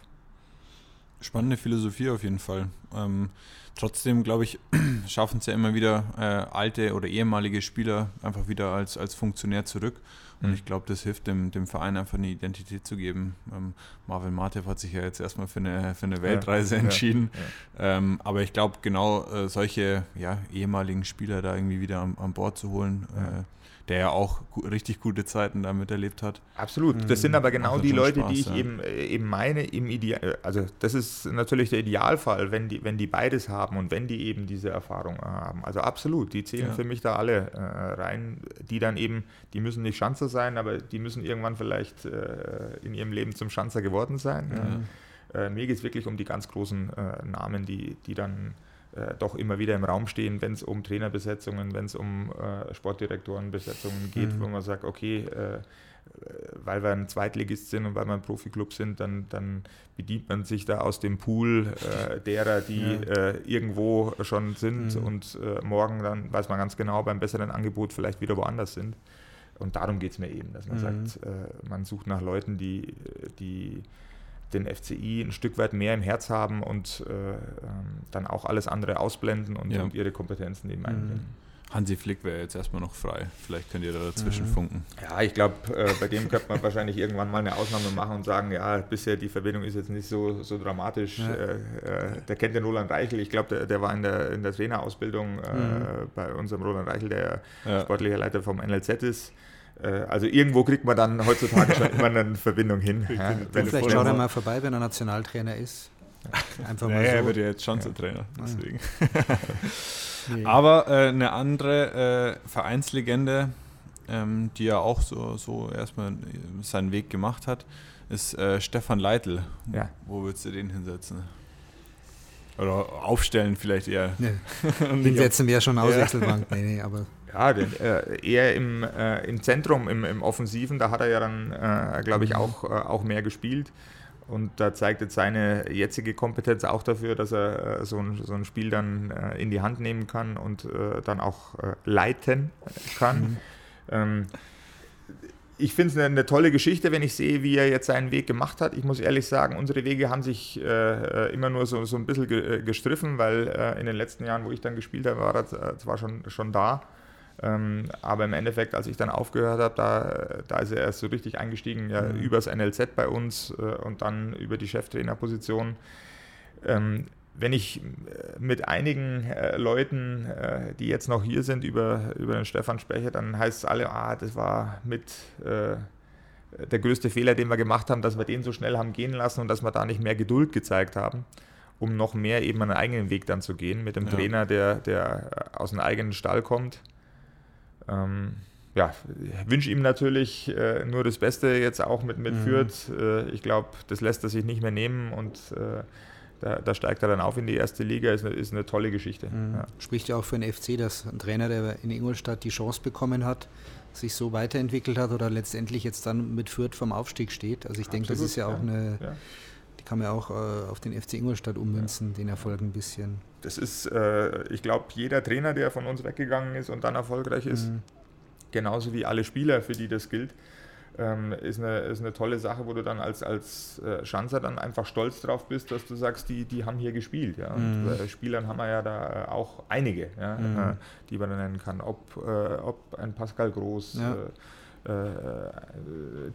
Spannende Philosophie auf jeden Fall. Ähm, trotzdem, glaube ich, schaffen es ja immer wieder äh, alte oder ehemalige Spieler einfach wieder als, als Funktionär zurück. Und mhm. ich glaube, das hilft dem, dem Verein einfach eine Identität zu geben. Ähm, Marvin Matev hat sich ja jetzt erstmal für eine, für eine Weltreise ja, entschieden. Ja, ja. Ähm, aber ich glaube, genau äh, solche ja, ehemaligen Spieler da irgendwie wieder an, an Bord zu holen, äh, der ja auch richtig gute Zeiten damit erlebt hat. Absolut. Das sind aber genau die Leute, Spaß, die ich ja. eben, äh, eben meine, im Ideal, äh, also das ist natürlich der Idealfall, wenn die, wenn die beides haben und wenn die eben diese Erfahrung äh, haben. Also absolut, die zählen ja. für mich da alle äh, rein, die dann eben, die müssen nicht Schanzer sein, aber die müssen irgendwann vielleicht äh, in ihrem Leben zum Schanzer geworden sein. Ja. Äh, mir geht es wirklich um die ganz großen Namen, die, die dann äh, doch immer wieder im Raum stehen, wenn es um Trainerbesetzungen, wenn es um äh, Sportdirektorenbesetzungen geht, mhm. wo man sagt, okay, äh, weil wir ein Zweitligist sind und weil wir ein Profiklub sind, dann, dann bedient man sich da aus dem Pool äh, derer, die ja. äh, irgendwo schon sind mhm. und äh, morgen dann weiß man ganz genau beim besseren Angebot vielleicht wieder woanders sind. Und darum geht es mir eben, dass man mhm. sagt, man sucht nach Leuten, die, die den FCI ein Stück weit mehr im Herz haben und äh, ähm, dann auch alles andere ausblenden und, ja. und ihre Kompetenzen eben einbringen. Mhm. Hansi Flick wäre jetzt erstmal noch frei. Vielleicht könnt ihr da dazwischen mhm. funken. Ja, ich glaube, äh, bei dem könnte man wahrscheinlich irgendwann mal eine Ausnahme machen und sagen, ja, bisher die Verbindung ist jetzt nicht so, so dramatisch. Ja. Äh, äh, der kennt den Roland Reichel. Ich glaube, der, der, war in der, in der Trainerausbildung äh, mhm. bei unserem Roland Reichel, der ja. sportlicher Leiter vom NLZ ist. Äh, also irgendwo kriegt man dann heutzutage schon immer eine Verbindung hin. Ja, vielleicht schaut er mal vorbei, wenn er Nationaltrainer ist. Einfach mal naja, so. Er wird ja jetzt schon ja. Trainer, deswegen. nee. Aber äh, eine andere äh, Vereinslegende, ähm, die ja auch so, so erstmal seinen Weg gemacht hat, ist äh, Stefan Leitl. Ja. Wo würdest du den hinsetzen? Oder aufstellen vielleicht eher. Nee. Hinsetzen wäre schon Auswechselbank. Nee, nee, aber ja, den, äh, eher im, äh, im Zentrum, im, im Offensiven, da hat er ja dann, äh, glaube ich, mhm. auch, äh, auch mehr gespielt. Und da zeigt jetzt seine jetzige Kompetenz auch dafür, dass er äh, so, ein, so ein Spiel dann äh, in die Hand nehmen kann und dann auch leiten kann. Mhm. Ähm, ich finde es eine, eine, tolle Geschichte, wenn ich sehe, wie er jetzt seinen Weg gemacht hat. Ich muss ehrlich sagen, unsere Wege haben sich äh, immer nur so, so ein bisschen ge, gestriffen, weil äh, in den letzten Jahren, wo ich dann gespielt habe, war er zwar schon, schon da. Ähm, aber im Endeffekt, als ich dann aufgehört habe, da, da ist er erst so richtig eingestiegen, ja, mhm. übers NLZ bei uns äh, und dann über die Cheftrainerposition. Ähm, wenn ich äh, mit einigen äh, Leuten, äh, die jetzt noch hier sind, über, über den Stefan spreche, dann heißt es alle, ah, das war mit äh, der größte Fehler, den wir gemacht haben, dass wir den so schnell haben gehen lassen und dass wir da nicht mehr Geduld gezeigt haben, um noch mehr eben einen eigenen Weg dann zu gehen mit dem ja. Trainer, der, der aus einem eigenen Stall kommt ähm, ja, wünsche ihm natürlich äh, nur das Beste jetzt auch mit, mit mhm. Fürth. Äh, ich glaube, das lässt er sich nicht mehr nehmen und äh, da, da, steigt er dann auf in die erste Liga, ist eine, ist eine tolle Geschichte. Mhm. Ja. Spricht ja auch für den FC, dass ein Trainer, der in Ingolstadt die Chance bekommen hat, sich so weiterentwickelt hat oder letztendlich jetzt dann mit Fürth vom Aufstieg steht. Also ich denke, das ist ja auch eine, ja. die kann man auch äh, auf den FC Ingolstadt ummünzen, ja. den Erfolg ein bisschen. Das ist, äh, ich glaube, jeder Trainer, der von uns weggegangen ist und dann erfolgreich ist, mhm. genauso wie alle Spieler, für die das gilt, ähm, ist, eine, ist eine tolle Sache, wo du dann als, als äh, Schanzer dann einfach stolz drauf bist, dass du sagst, die, die haben hier gespielt. Ja? Und mhm. äh, Spielern haben wir ja da auch einige, ja? Mhm. Äh, die man nennen kann. Ob, äh, ob ein Pascal Groß, ja. Äh, äh,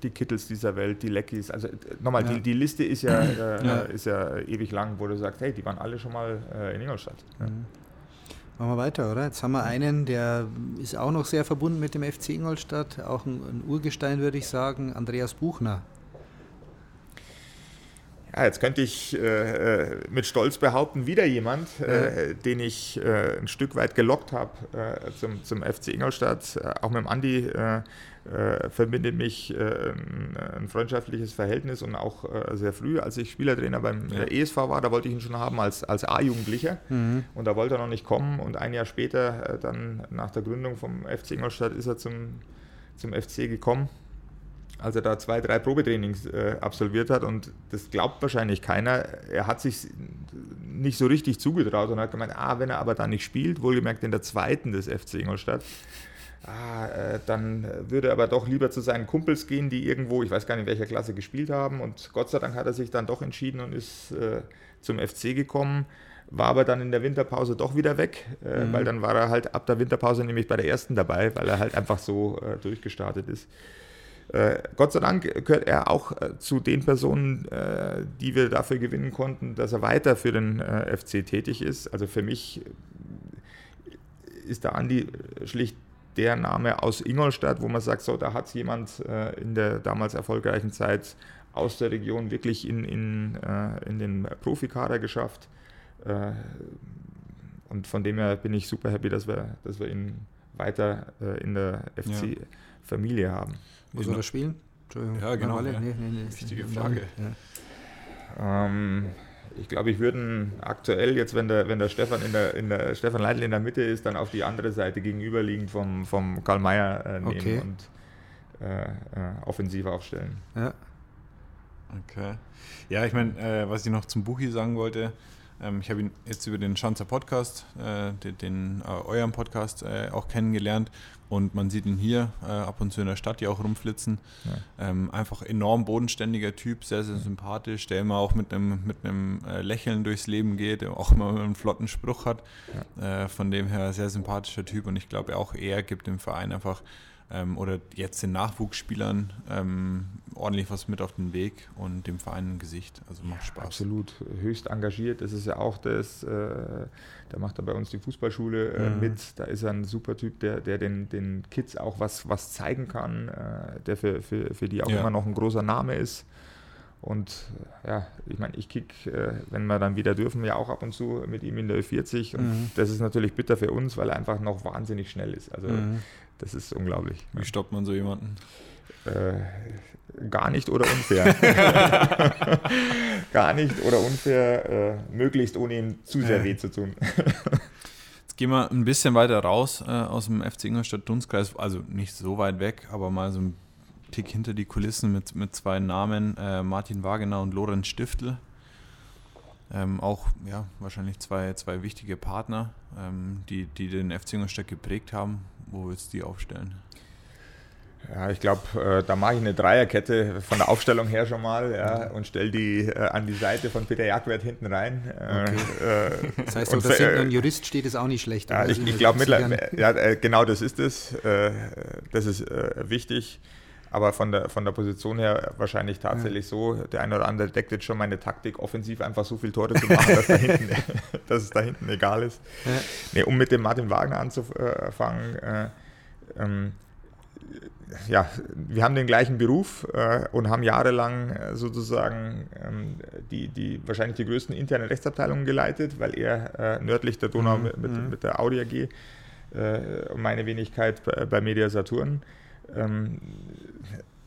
die Kittels dieser Welt, die Leckys. Also nochmal, ja. die, die Liste ist ja, ja, ist ja ewig lang, wo du sagst, hey, die waren alle schon mal in Ingolstadt. Mhm. Machen wir weiter, oder? Jetzt haben wir einen, der ist auch noch sehr verbunden mit dem FC Ingolstadt, auch ein, ein Urgestein, würde ich sagen, Andreas Buchner. Ja, jetzt könnte ich äh, mit Stolz behaupten, wieder jemand, äh, ja. den ich äh, ein Stück weit gelockt habe äh, zum, zum FC Ingolstadt. Äh, auch mit dem Andi äh, verbindet mich ein, ein, freundschaftliches Verhältnis und auch sehr früh, als ich Spielertrainer beim ja. ESV war, da wollte ich ihn schon haben als, als A-Jugendlicher mhm. und da wollte er noch nicht kommen und ein Jahr später, dann nach der Gründung vom FC Ingolstadt, ist er zum, zum FC gekommen als er da zwei, drei Probetrainings äh, absolviert hat und das glaubt wahrscheinlich keiner. Er hat sich nicht so richtig zugetraut und hat gemeint, ah, wenn er aber da nicht spielt, wohlgemerkt in der zweiten des FC Ingolstadt, ah, äh, dann würde er aber doch lieber zu seinen Kumpels gehen, die irgendwo, ich weiß gar nicht in welcher Klasse gespielt haben und Gott sei Dank hat er sich dann doch entschieden und ist äh, zum FC gekommen war aber dann in der Winterpause doch wieder weg, äh, mhm. weil dann war er halt ab der Winterpause nämlich bei der ersten dabei, weil er halt einfach so äh, durchgestartet ist. Äh, Gott sei Dank gehört er auch äh, zu den Personen, äh, die wir dafür gewinnen konnten, dass er weiter für den FC tätig ist. Also für mich ist der Andi schlicht der Name aus Ingolstadt, wo man sagt, so, da hat es jemand in der damals erfolgreichen Zeit aus der Region wirklich in, in, in den Profikader geschafft. und von dem her bin ich super happy, dass wir, dass wir ihn weiter in der FC-Familie ja. haben. Wo soll er spielen? Ja, genau. Ja. Nee, nee, nee, Wichtige Frage. Ja. Ähm, ich glaube, ich würde aktuell jetzt, wenn der, wenn der Stefan in der, in der Stefan Leitl in der Mitte ist, dann auf die andere Seite gegenüberliegend vom, vom Karl Mayer äh, nehmen okay. und äh, äh, offensiv aufstellen. Ja. Okay. Ja, ich meine, äh, was ich noch zum Buchi sagen wollte, ich habe ihn jetzt über den Schanzer Podcast, äh, den, den äh, euren Podcast auch kennengelernt und man sieht ihn hier äh, ab und zu in der Stadt ja auch rumflitzen. Ja. Ähm, einfach enorm bodenständiger Typ, sehr, sehr sympathisch, der immer auch mit einem mit äh, Lächeln durchs Leben geht, der auch immer einen flotten Spruch hat. Ja. Äh, von dem her sehr sympathischer Typ und ich glaube auch er gibt dem Verein einfach ähm, oder jetzt den Nachwuchsspielern ähm, ordentlich was mit auf den Weg und dem Verein ein Gesicht. Also macht Spaß. Absolut, höchst engagiert. Das ist ja auch das, äh, da macht er bei uns die Fußballschule äh, mhm. mit. Da ist er ein super Typ, der, der den, den Kids auch was, was zeigen kann, äh, der für, für, für die auch ja. immer noch ein großer Name ist. Und äh, ja, ich meine, ich kick, äh, wenn wir dann wieder dürfen, ja auch ab und zu mit ihm in der Ö40. Und mhm. das ist natürlich bitter für uns, weil er einfach noch wahnsinnig schnell ist. Also mhm. Das ist unglaublich. Wie stoppt man so jemanden? Äh, gar nicht oder unfair. gar nicht oder unfair, äh, möglichst ohne ihm zu sehr weh zu tun. Jetzt gehen wir ein bisschen weiter raus äh, aus dem FC Ingolstadt Dunstkreis, also nicht so weit weg, aber mal so ein Tick hinter die Kulissen mit, mit zwei Namen, äh, Martin Wagener und Lorenz Stiftel. Ähm, auch ja, wahrscheinlich zwei, zwei wichtige Partner, ähm, die, die den FC Ingolstadt geprägt haben. Wo willst du die aufstellen? Ja, ich glaube, äh, da mache ich eine Dreierkette von der Aufstellung her schon mal ja, und stelle die äh, an die Seite von Peter Jagdwert hinten rein. Äh, okay. Äh, das heißt, dass hinten ein Jurist steht, ist auch nicht schlecht. Ja, ich, ich glaube ja, äh, genau das ist es. Äh, das ist wichtig. Aber von der, von der Position her wahrscheinlich tatsächlich ja. so, der eine oder andere deckt jetzt schon meine Taktik, offensiv einfach so viele Tore zu machen, dass, da hinten, dass es da hinten egal ist. Ja. Nee, um mit dem Martin Wagner anzufangen, ähm, ja, wir haben den gleichen Beruf äh, und haben jahrelang äh, sozusagen ähm, die, die wahrscheinlich die größten internen Rechtsabteilungen geleitet, weil er äh, nördlich der Donau mhm. mit, mit, mhm. der Audi AG äh, und meine Wenigkeit bei, bei Media Saturn. Ähm,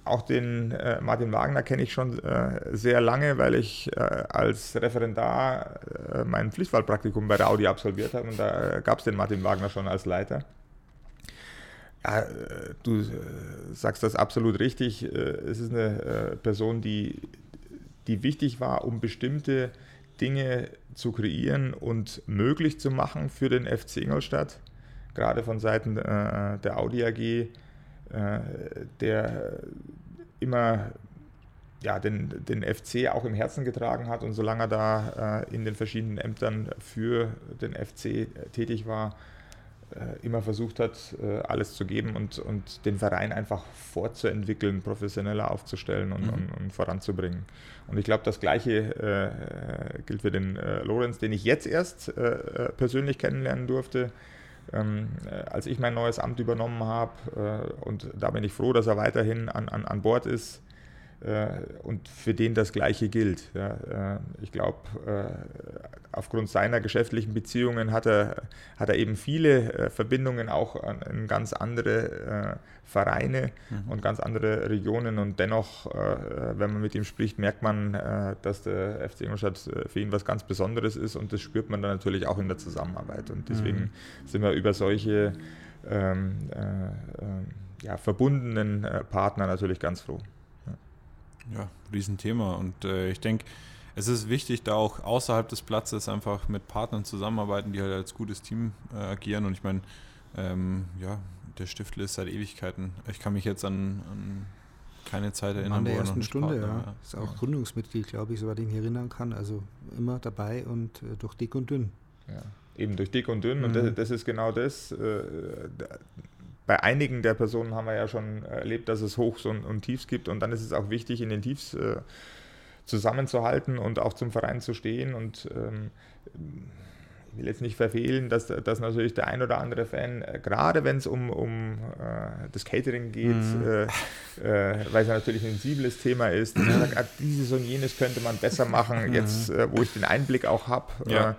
auch den äh, Martin Wagner kenne ich schon äh, sehr lange, weil ich äh, als Referendar äh, mein Pflichtwahlpraktikum bei der Audi absolviert habe und da gab es den Martin Wagner schon als Leiter. Ja, du sagst das absolut richtig. Es ist eine Person, die, die wichtig war, um bestimmte Dinge zu kreieren und möglich zu machen für den FC Ingolstadt, gerade von Seiten der Audi AG äh, der immer ja, den, den FC auch im Herzen getragen hat und solange er da äh, in den verschiedenen Ämtern für den FC äh, tätig war, äh, immer versucht hat, äh, alles zu geben und, und den Verein einfach fortzuentwickeln, professioneller aufzustellen und, mhm. und, und voranzubringen. Und ich glaube, das Gleiche äh, gilt für den Lorenz, den ich jetzt erst persönlich kennenlernen durfte ähm, äh, als ich mein neues Amt übernommen habe. Äh, und da bin ich froh, dass er weiterhin an, an, an Bord ist und für den das Gleiche gilt. Äh, ich glaube, äh, aufgrund seiner geschäftlichen Beziehungen hat er, hat er eben viele äh, Verbindungen auch in ganz andere Vereine mhm. und ganz andere Regionen und dennoch, wenn man mit ihm spricht, merkt man, dass der FC Ingolstadt für ihn was ganz Besonderes ist und das spürt man dann natürlich auch in der Zusammenarbeit und deswegen mhm. sind wir über solche ähm, ja, verbundenen Partner natürlich ganz froh ja, Riesenthema. Und äh, ich denke, es ist wichtig, da auch außerhalb des Platzes einfach mit Partnern zusammenarbeiten, die halt als gutes Team äh, agieren. Und ich meine, ähm, ja, der Stiftel ist seit Ewigkeiten. Ich kann mich jetzt an, an keine Zeit erinnern. An der ersten Stunde, Partner, ja. ja. Ist auch ja. Gründungsmitglied, glaube ich, soweit ich mich erinnern kann. Also immer dabei und äh, durch dick und dünn. Ja, eben durch dick und dünn. Mhm. Und das, das, ist genau das. Äh, bei einigen der Personen haben wir ja schon erlebt, dass es Hochs und, und Tiefs gibt und dann ist es auch wichtig, in den Tiefs äh, zusammenzuhalten und auch zum Verein zu stehen und ähm, ich will jetzt nicht verfehlen, dass, dass natürlich der ein oder andere Fan, äh, gerade wenn es um, um äh, das Catering geht, mhm. äh, äh weil es ja natürlich ein sensibles Thema ist, sagt, ah, dieses und jenes könnte man besser machen, mhm. jetzt äh, wo ich den Einblick auch habe. Ja.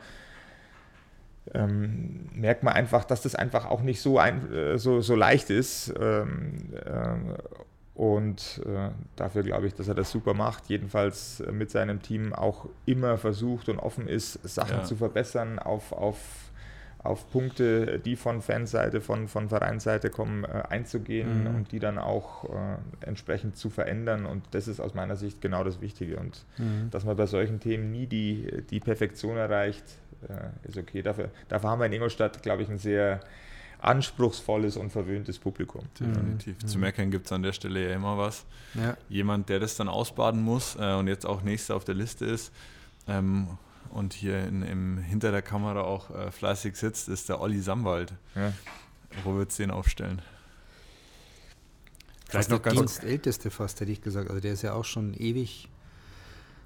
Äh, ähm, merkt man einfach, dass das einfach auch nicht so, ein, äh, so, so leicht ist. Ähm, äh, und äh, dafür glaube ich, dass er das super macht. Jedenfalls äh, mit seinem Team auch immer versucht und offen ist, Sachen ja. zu verbessern auf, auf, auf Punkte, die von Fanseite, von, von Vereinsseite kommen, äh, einzugehen mhm. und die dann auch äh, entsprechend zu verändern. Und das ist aus meiner Sicht genau das Wichtige. Und mhm. dass man bei solchen Themen nie die, die Perfektion erreicht, äh, ist okay. Dafür, dafür haben wir in Ingolstadt, glaube ich, ein sehr anspruchsvolles und verwöhntes Publikum. Definitiv. Mhm. Zu meckern gibt es an der Stelle ja immer was. Ja. Jemand, der das dann ausbaden muss äh, und jetzt auch nächster auf der Liste ist ähm, und hier in, im, hinter der Kamera auch äh, fleißig sitzt, ist der Olli Samwald. Ja. Wo wird es den aufstellen? Vielleicht noch ganz Dienstälteste fast, hätte ich gesagt. Also der ist ja auch schon ewig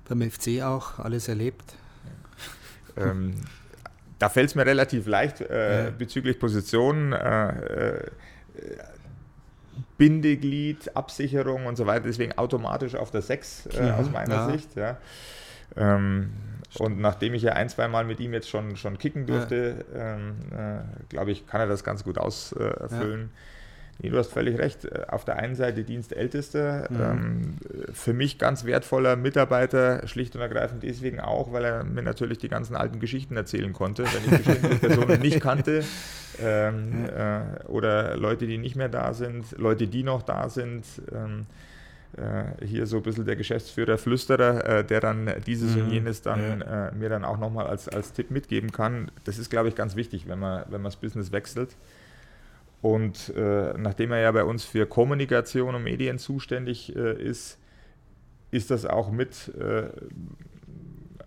beim FC auch alles erlebt. Ähm, da fällt es mir relativ leicht äh, ja. bezüglich Positionen. Äh, äh, Bindeglied, Absicherung und so weiter, deswegen automatisch auf der 6 äh, aus meiner ja. Sicht. Ja. Ähm, und nachdem ich ja ein, zwei Mal mit ihm jetzt schon, schon kicken durfte, ja. ähm, äh, glaube ich, kann er das ganz gut ausfüllen. Äh, Nee, du hast völlig recht. Äh, auf der einen Seite Dienstältester, mhm. ähm, für mich ganz wertvoller Mitarbeiter, schlicht und ergreifend deswegen auch, weil er mir natürlich die ganzen alten Geschichten erzählen konnte, wenn ich bestimmte Personen nicht kannte ähm, äh, oder Leute, die nicht mehr da sind, Leute, die noch da sind. Ähm, äh, hier so ein bisschen der Geschäftsführer Flüsterer, äh, der dann dieses mhm. und jenes dann ja. mir dann auch nochmal als, als Tipp mitgeben kann. Das ist, glaube ich, ganz wichtig, wenn man, wenn man das Business wechselt. Und äh, nachdem er ja bei uns für Kommunikation und Medien zuständig äh, ist, ist das auch mit äh,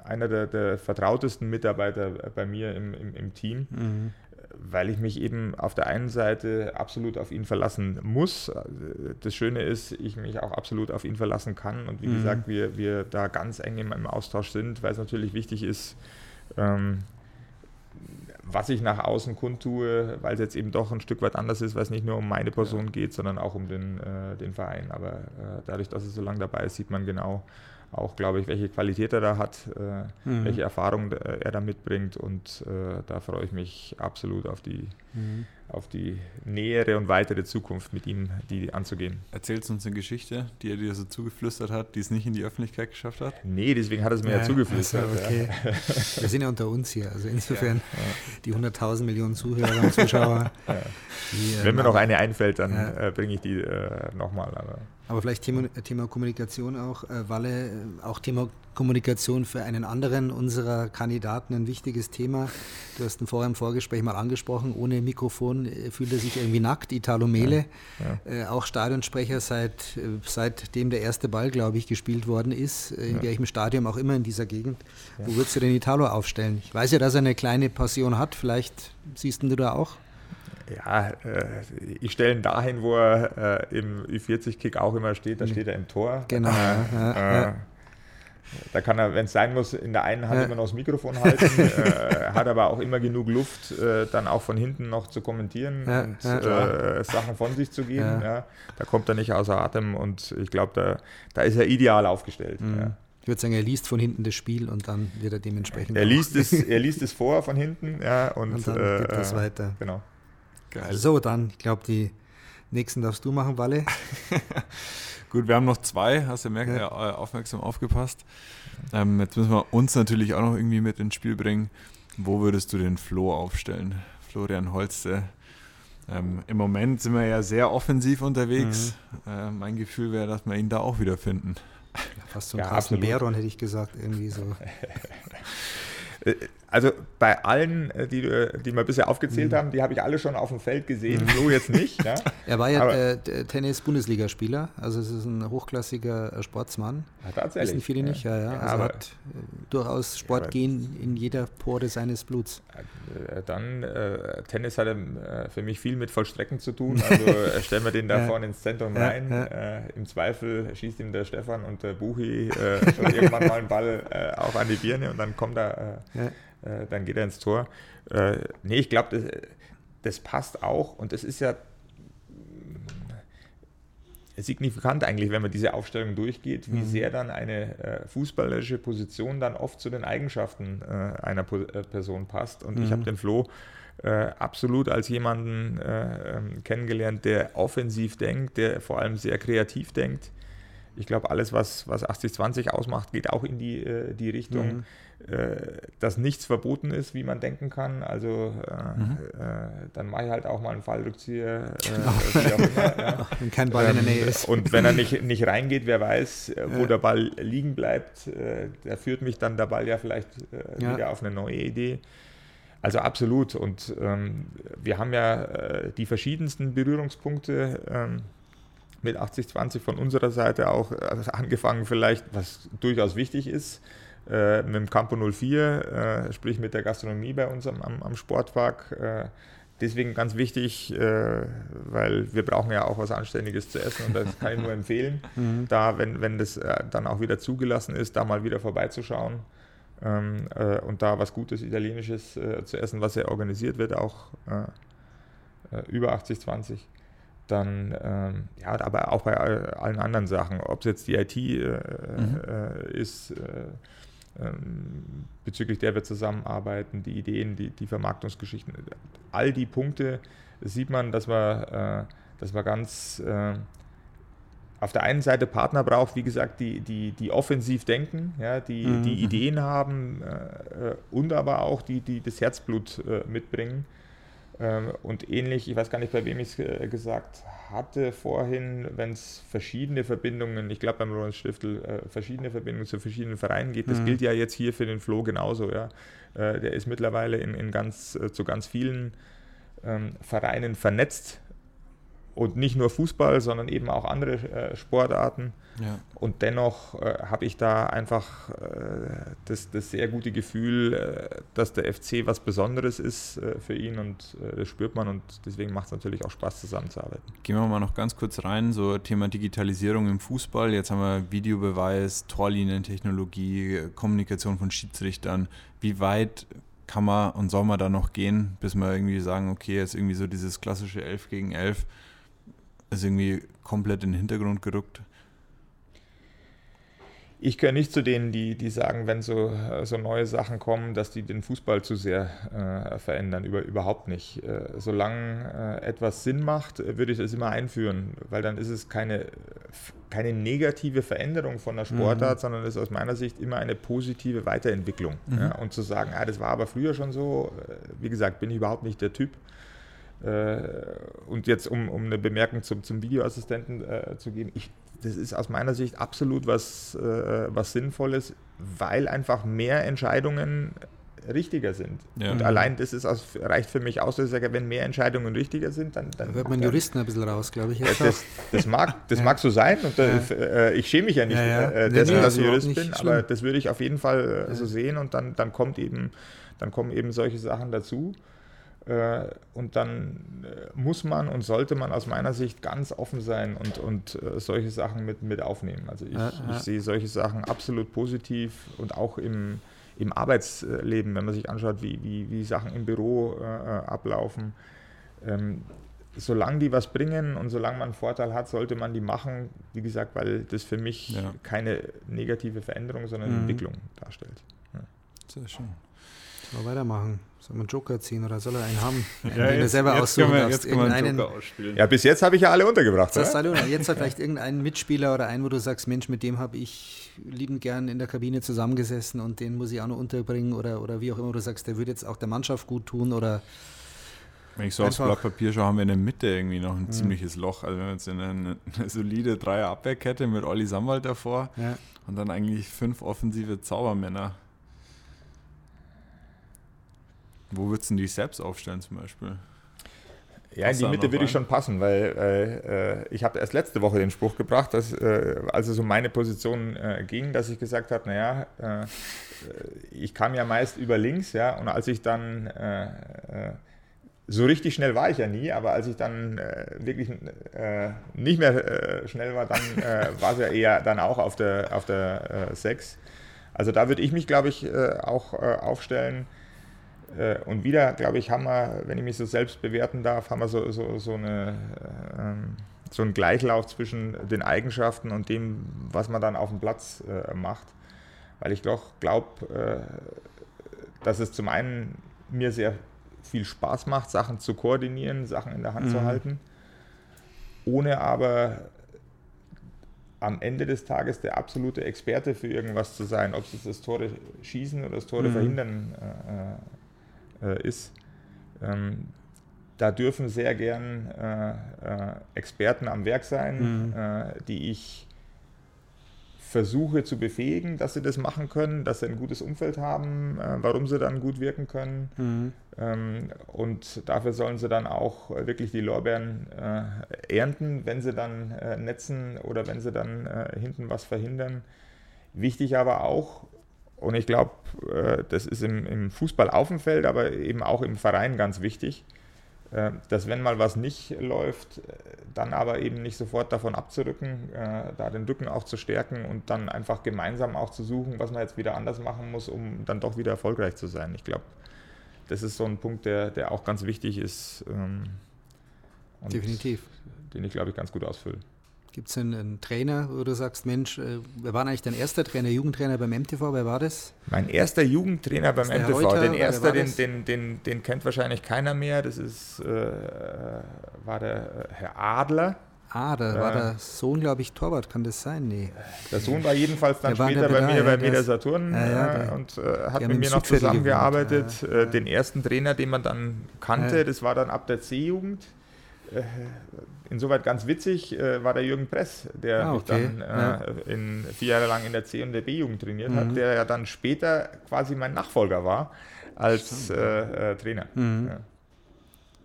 einer der, der, vertrautesten Mitarbeiter bei mir im, im, im Team, mhm. weil ich mich eben auf der einen Seite absolut auf ihn verlassen muss. Das Schöne ist, ich mich auch absolut auf ihn verlassen kann und wie mhm. gesagt, wir, wir da ganz eng im Austausch sind, weil es natürlich wichtig ist, ähm, was ich nach außen kundtue, weil es jetzt eben doch ein Stück weit anders ist, weil es nicht nur um meine Person ja. geht, sondern auch um den, äh, den Verein. Aber äh, dadurch, dass es so lange dabei ist, sieht man genau auch, glaube ich, welche Qualität er da hat, äh, mhm. welche Erfahrung er da mitbringt und äh, da freue ich mich absolut auf die, mhm. auf die nähere und weitere Zukunft mit ihm die anzugehen. Erzählst du uns eine Geschichte, die er dir so zugeflüstert hat, die es nicht in die Öffentlichkeit geschafft hat? Nee, deswegen hat er es mir ja, ja zugeflüstert. Also okay. ja. Wir sind ja unter uns hier, also insofern ja. die 100.000 Millionen Zuhörer und Zuschauer. Die, Wenn mir noch eine einfällt, dann äh, bringe ich die äh, nochmal. Aber vielleicht Thema, Thema Kommunikation auch, äh, Walle, äh, auch Thema Kommunikation für einen anderen unserer Kandidaten ein wichtiges Thema. Du hast ihn vorher im Vorgespräch mal angesprochen, ohne Mikrofon äh, fühlt er sich irgendwie nackt, Italo Mele, ja, ja. Äh, auch Stadionsprecher seit, äh, seitdem der erste Ball, glaube ich, gespielt worden ist, äh, in ja. welchem Stadion auch immer in dieser Gegend. Wo würdest du den Italo aufstellen? Ich weiß ja, dass er eine kleine Passion hat, vielleicht siehst du da auch? Ja, äh, ich stelle ihn dahin, wo er äh, im Ü40-Kick auch immer steht. Da mhm. steht er im Tor. Genau. Ja, ja, äh, da kann er, wenn es sein muss, in der einen Hand immer noch das Mikrofon halten, äh, hat aber auch immer genug Luft, äh, dann auch von hinten noch zu kommentieren und äh, Sachen von sich zu geben. Ja. Da kommt er nicht außer Atem und ich glaube, da, da ist er ideal aufgestellt. Mhm. Ich würde sagen, er liest von hinten das Spiel und dann wird er dementsprechend. Er liest, es, er liest es vor von hinten ja, und, und dann gibt es weiter. Genau. Geil. So, dann, ich glaube, die nächsten darfst du machen, Walle. Gut, wir haben noch zwei, hast du merkt, ja. Äh, aufmerksam aufgepasst. Ähm, jetzt müssen wir uns natürlich auch noch irgendwie mit ins Spiel bringen. Wo würdest du den Flo aufstellen? Florian Holste. Ähm, Im Moment sind wir ja sehr offensiv unterwegs. Mhm. Äh, mein Gefühl wäre, dass wir ihn da auch wieder finden. Ja, fast so ein ja, Carsten Baron hätte ich gesagt, irgendwie so. Äh, also bei allen, äh, die, äh, die wir bisher aufgezählt mhm. haben, die habe ich alle schon auf dem Feld gesehen. Mhm. Jetzt nicht. Ja? er war ja äh, Tennis-Bundesligaspieler, also es ist ein hochklassiger Sportsmann. Ja, tatsächlich. Wissen viele nicht, ja. ja. ja also hat durchaus Sportgehen in jeder Pore seines Bluts. Dann, äh, Tennis hat äh, für mich viel mit Vollstrecken zu tun. Also stellen wir den da vorne ins Zentrum rein. Im Zweifel schießt ihm der Stefan und der Buchi schon irgendwann mal einen Ball auch an die Birne und dann kommt er äh, dann geht er ins Tor. Äh, nee, ich glaube, das, das passt auch und das ist ja signifikant eigentlich, wenn man diese Aufstellung durchgeht, wie mhm. sehr dann eine äh, fußballerische Position dann oft zu den Eigenschaften äh, einer po äh, Person passt. Und mhm. ich habe den Flo äh, absolut als jemanden äh, ähm, kennengelernt, der offensiv denkt, der vor allem sehr kreativ denkt. Ich glaube, alles, was, was 80-20 ausmacht, geht auch in die, äh, die Richtung. Mhm äh, dass nichts verboten ist, wie man denken kann. Also äh, mhm. äh, dann mache ich halt auch mal einen Fallrückzieher, äh, genau. immer. Ja. Wenn kein Ball ähm, in der Nähe ist. Und wenn er nicht, nicht reingeht, wer weiß, äh, wo der Ball liegen bleibt. da führt mich dann der Ball ja vielleicht ja. wieder auf eine neue Idee. Also absolut. Und ähm, wir haben ja die verschiedensten Berührungspunkte. Ähm, mit 80-20 von unserer Seite auch also angefangen vielleicht, was durchaus wichtig ist, äh, mit dem Campo 04, äh, sprich mit der Gastronomie bei uns am, am Sportpark. Äh, deswegen ganz wichtig, äh, weil wir brauchen ja auch was Anständiges zu essen und das kann ich nur empfehlen, mhm. da, wenn, wenn das äh, dann auch wieder zugelassen ist, da mal wieder vorbeizuschauen. Ähm, äh, und da was Gutes Italienisches zu essen, was ja organisiert wird, auch über 80-20 dann ähm, ja, aber auch bei allen anderen Sachen, ob es jetzt die IT äh, mhm. äh, ist, äh, ähm, bezüglich der wir zusammenarbeiten, die Ideen, die, die Vermarktungsgeschichten, all die Punkte sieht man, dass man, äh, dass man ganz äh, auf der einen Seite Partner braucht, wie gesagt, die, die, die offensiv denken, ja, die, mhm. die Ideen haben äh, und aber auch die, die das Herzblut mitbringen. Ähm, und ähnlich, ich weiß gar nicht, bei wem ich es äh, gesagt hatte vorhin, wenn es verschiedene Verbindungen, ich glaube beim Roland Stiftel, äh, verschiedene Verbindungen zu verschiedenen Vereinen gibt, das mhm. gilt ja jetzt hier für den Flo genauso. Ja. Äh, der ist mittlerweile in, in ganz, zu ganz vielen ähm, Vereinen vernetzt und nicht nur Fußball, sondern eben auch andere äh, Sportarten. Ja. Und dennoch äh, habe ich da einfach äh, das, das, sehr gute Gefühl, äh, dass der FC was Besonderes ist äh, für ihn und äh, das spürt man und deswegen macht es natürlich auch Spaß zusammenzuarbeiten. Gehen wir mal noch ganz kurz rein, so Thema Digitalisierung im Fußball. Jetzt haben wir Videobeweis, Torlinientechnologie, Kommunikation von Schiedsrichtern. Wie weit kann man und soll man da noch gehen, bis wir irgendwie sagen, okay, jetzt irgendwie so dieses klassische 11 gegen 11 ist irgendwie komplett in den Hintergrund gerückt? ich gehöre nicht zu denen, die, die sagen, wenn so, so neue Sachen kommen, dass die den Fußball zu sehr äh, verändern. Über, überhaupt nicht. Äh, solange äh, etwas Sinn macht, würde ich das immer einführen, weil dann ist es keine, keine negative Veränderung von der Sportart, mhm. sondern es ist aus meiner Sicht immer eine positive Weiterentwicklung. Mhm. Ja? Und zu sagen, ah, das war aber früher schon so, äh, wie gesagt, bin ich überhaupt nicht der Typ. Äh, und jetzt, um, um eine Bemerkung zum, zum Videoassistenten äh, zu geben, ich, das ist aus meiner Sicht absolut was, äh, was Sinnvolles, weil einfach mehr Entscheidungen richtiger sind. Ja. Und allein das ist aus, reicht für mich aus, dass ich sage, wenn mehr Entscheidungen richtiger sind, dann. dann da hört man Juristen ein bisschen raus, glaube ich. Das, das, mag, das ja. mag so sein und ja. äh, ich schäme mich ja nicht äh, dessen, nee, nee, dass ich Jurist bin, schlimm. aber das würde ich auf jeden Fall äh, so sehen und dann, dann kommt eben, dann kommen eben solche Sachen dazu. Äh, und dann äh, muss man und sollte man aus meiner Sicht ganz offen sein und, und äh, solche Sachen mit, mit aufnehmen. Also ich, ja, ja. ich sehe solche Sachen absolut positiv und auch im, im Arbeitsleben, wenn man sich anschaut, wie, wie, wie Sachen im Büro äh, ablaufen. Ähm, solange die was bringen und solange man einen Vorteil hat, sollte man die machen. Wie gesagt, weil das für mich ja. keine negative Veränderung, sondern mhm. Entwicklung darstellt. Sehr schön. Wir weitermachen? Soll man einen Joker ziehen oder soll er einen haben? ja, den jetzt, du selber aussuchen wir, darfst. Irgendeinen, ja, bis jetzt habe ich ja alle untergebracht. Das alle, jetzt hat vielleicht irgendeinen Mitspieler oder einen, wo du sagst, Mensch, mit dem habe ich liebend gern in der Kabine zusammengesessen und den muss ich auch noch unterbringen oder, oder wie auch immer du sagst, der würde jetzt auch der Mannschaft gut tun oder wenn ich so aufs Blatt Papier schaue, haben wir in der Mitte irgendwie noch ein mhm. ziemliches Loch. Also wir haben jetzt eine, eine solide Dreier-Abwehrkette mit Olli Samwald davor ja. und dann eigentlich fünf offensive Zaubermänner. Wo würdest du dich selbst aufstellen zum Beispiel? Ja, in die Mitte würde ich schon passen, weil äh, ich habe erst letzte Woche den Spruch gebracht, dass äh, als es um meine Position äh, ging, dass ich gesagt habe, naja, äh, ich kam ja meist über links, ja, und als ich dann äh, äh, so richtig schnell war ich ja nie, aber als ich dann wirklich nicht mehr schnell war, dann war es ja eher dann auch auf der, auf der 6. Also da würde ich mich, glaube ich, auch aufstellen äh, und wieder, glaube ich, haben wir, wenn ich mich so selbst bewerten darf, haben wir so, so, so, eine, ähm, so einen Gleichlauf zwischen den Eigenschaften und dem, was man dann auf dem Platz äh, macht. Weil ich doch glaube, äh, dass es zum einen mir sehr viel Spaß macht, Sachen zu koordinieren, Sachen in der Hand mhm. zu halten, ohne aber am Ende des Tages der absolute Experte für irgendwas zu sein, ob es das Tore schießen oder das Tore mhm. verhindern äh, äh, ist. Ähm, da dürfen sehr gern äh, äh, Experten am Werk sein, mhm. Äh, die ich versuche zu befähigen, dass sie das machen können, dass sie ein gutes Umfeld haben, äh, warum sie dann gut wirken können. Mhm. Ähm, und dafür sollen sie dann auch wirklich die Lorbeeren ernten, wenn sie dann netzen oder wenn sie dann hinten was verhindern. Wichtig aber auch, und ich glaube, äh, das ist im, im Fußball auf dem Feld, aber eben auch im Verein ganz wichtig, äh, dass wenn mal was nicht läuft, dann aber eben nicht sofort davon abzurücken, äh, da den Rücken auch zu stärken und dann einfach gemeinsam auch zu suchen, was man jetzt wieder anders machen muss, um dann doch wieder erfolgreich zu sein. Ich glaube, das ist so ein Punkt, der, der auch ganz wichtig ist. Ähm, Definitiv. Den ich, glaube ich, ganz gut ausfülle. Gibt es einen, einen, Trainer, wo du sagst, Mensch, äh, wer war eigentlich dein erster Trainer, Jugendtrainer beim MTV? Wer war das? Mein erster Jugendtrainer beim MTV, Reuter, den erster, den, den, den, den, kennt wahrscheinlich keiner mehr. Das ist, äh, war der äh, Herr Adler. Ah, da war der Sohn, glaube ich, Torwart, kann das sein? Nee. Der Sohn war jedenfalls dann der später bei mir ja, bei Meda Saturn ja, ja, äh, und äh, hat mit mir noch zusammengearbeitet. Äh, den ersten Trainer, den man dann kannte, das war dann ab der C-Jugend. Äh, insoweit ganz witzig äh, war der Jürgen Press, der ah, okay. mich dann äh, ja. in, vier Jahre lang in der C- und der B-Jugend trainiert mhm. hat, der ja dann später quasi mein Nachfolger war als äh, äh, Trainer. Mhm. Ja.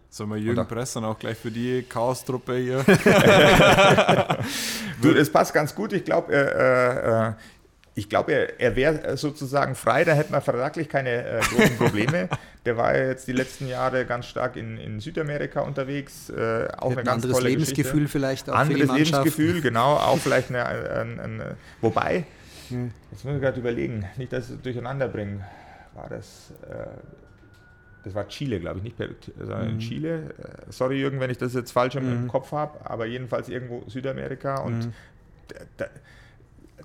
Sollen wir Jürgen Press dann auch gleich für die Chaos-Truppe hier? du, es passt ganz gut. Ich glaube, äh, ich glaube, er, er wäre sozusagen frei, da hätten wir vertraglich keine äh, großen Probleme. Der war ja jetzt die letzten Jahre ganz stark in, in Südamerika unterwegs. Äh, auch eine ganz anderes tolle Lebensgefühl Geschichte. vielleicht auch Anderes Lebensgefühl, genau. Auch vielleicht eine, ein, ein, ein, Wobei, hm. jetzt muss ich gerade überlegen, nicht, dass ich es durcheinander bringen. War das. Äh, das war Chile, glaube ich, nicht Peru, sondern mhm. Chile. Äh, sorry, Jürgen, wenn ich das jetzt falsch im, mhm. Kopf habe, aber jedenfalls irgendwo Südamerika und mhm. da, da,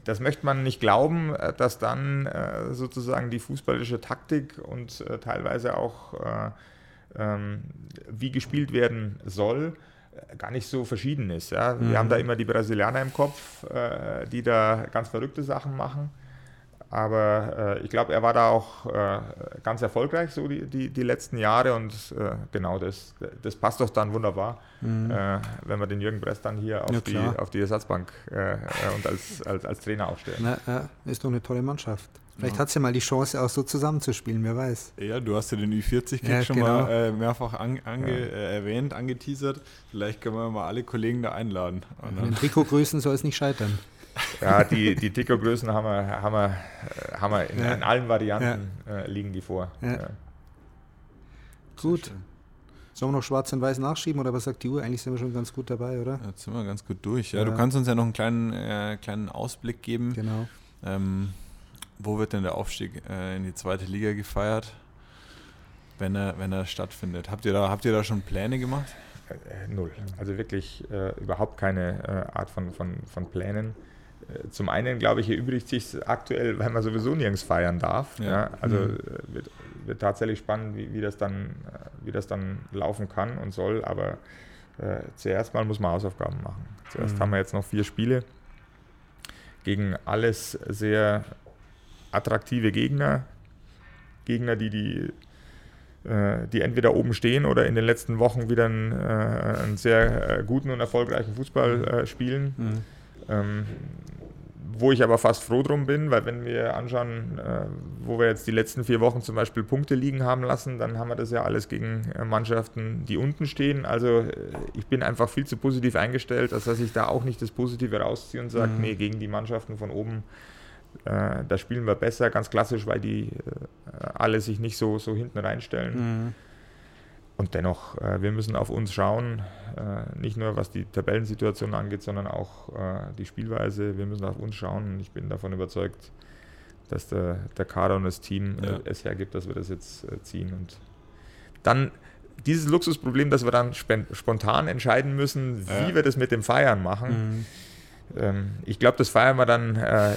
das möchte man nicht glauben, äh, dass dann äh, sozusagen die fußballische Taktik und äh, teilweise auch äh, ähm, wie gespielt werden soll, äh, gar nicht so verschieden ist. Ja? Mhm. Wir haben da immer die Brasilianer im Kopf, äh, die da ganz verrückte Sachen machen. Aber äh, ich glaube, er war da auch äh, ganz erfolgreich, so die, die, die letzten Jahre. Und äh, genau das, das passt doch dann wunderbar, mhm. Äh, wenn wir den Jürgen Bress dann hier auf, ja, die, auf die Ersatzbank äh, äh, und als, als, als Trainer aufstellen. Na, ja, ist doch eine tolle Mannschaft. Vielleicht ja. hat sie ja mal die Chance, auch so zusammenzuspielen, wer weiß. Ja, du hast ja den Ü40-Kick ja, schon genau. mal mehrfach an, ange, erwähnt, angeteasert. Vielleicht können wir mal alle Kollegen da einladen. Den Trikot grüßen soll es nicht scheitern. Ja, die, die Trikotgrößen haben wir, haben wir, haben wir in, ja. in allen Varianten ja. äh, liegen die vor. Ja. Gut. Sollen wir noch schwarz und weiß nachschieben oder was sagt die Uhr? Eigentlich sind wir schon ganz gut dabei, oder? Jetzt sind wir ganz gut durch. Ja, Du kannst uns ja noch einen kleinen, äh, kleinen Ausblick geben. Genau. Ähm, wo wird denn der Aufstieg äh, in die zweite Liga gefeiert, wenn er, wenn er stattfindet? Habt ihr da, habt ihr da schon Pläne gemacht? Äh, null. Also wirklich äh, überhaupt keine äh, Art von, von, von Plänen. Äh, zum einen, glaube ich, erübrigt sich aktuell, weil man sowieso nirgends feiern darf. Ja. ja also mhm. Äh, wird, wird, tatsächlich spannend, wie, wie, das dann, äh, wie das dann laufen kann und soll. Aber äh, zuerst mal muss man Hausaufgaben machen. Zuerst mhm. haben wir jetzt noch vier Spiele gegen alles sehr attraktive Gegner. Gegner, die die die entweder oben stehen oder in den letzten Wochen wieder einen, äh, einen sehr äh, guten und erfolgreichen Fußball äh, spielen. Mhm. Ähm, wo ich aber fast froh drum bin, weil wenn wir anschauen, äh, wo wir jetzt die letzten vier Wochen zum Beispiel Punkte liegen haben lassen, dann haben wir das ja alles gegen äh, Mannschaften, die unten stehen. Also äh, ich bin einfach viel zu positiv eingestellt, als dass ich da auch nicht das Positive rausziehe und sage, mhm. nee, gegen die Mannschaften von oben, äh, da spielen wir besser, ganz klassisch, weil die äh, alle sich nicht so, so hinten reinstellen. Mhm. Und dennoch, äh, wir müssen auf uns schauen, äh, nicht nur was die Tabellensituation angeht, sondern auch äh, die Spielweise. Wir müssen auf uns schauen. Ich bin davon überzeugt, dass der, der Kader und das Team äh, ja. es hergibt, dass wir das jetzt äh, ziehen. Und dann dieses Luxusproblem, dass wir dann spontan entscheiden müssen, wie ja. wir das mit dem Feiern machen. Mhm. Ähm, ich glaube, das feiern wir dann äh,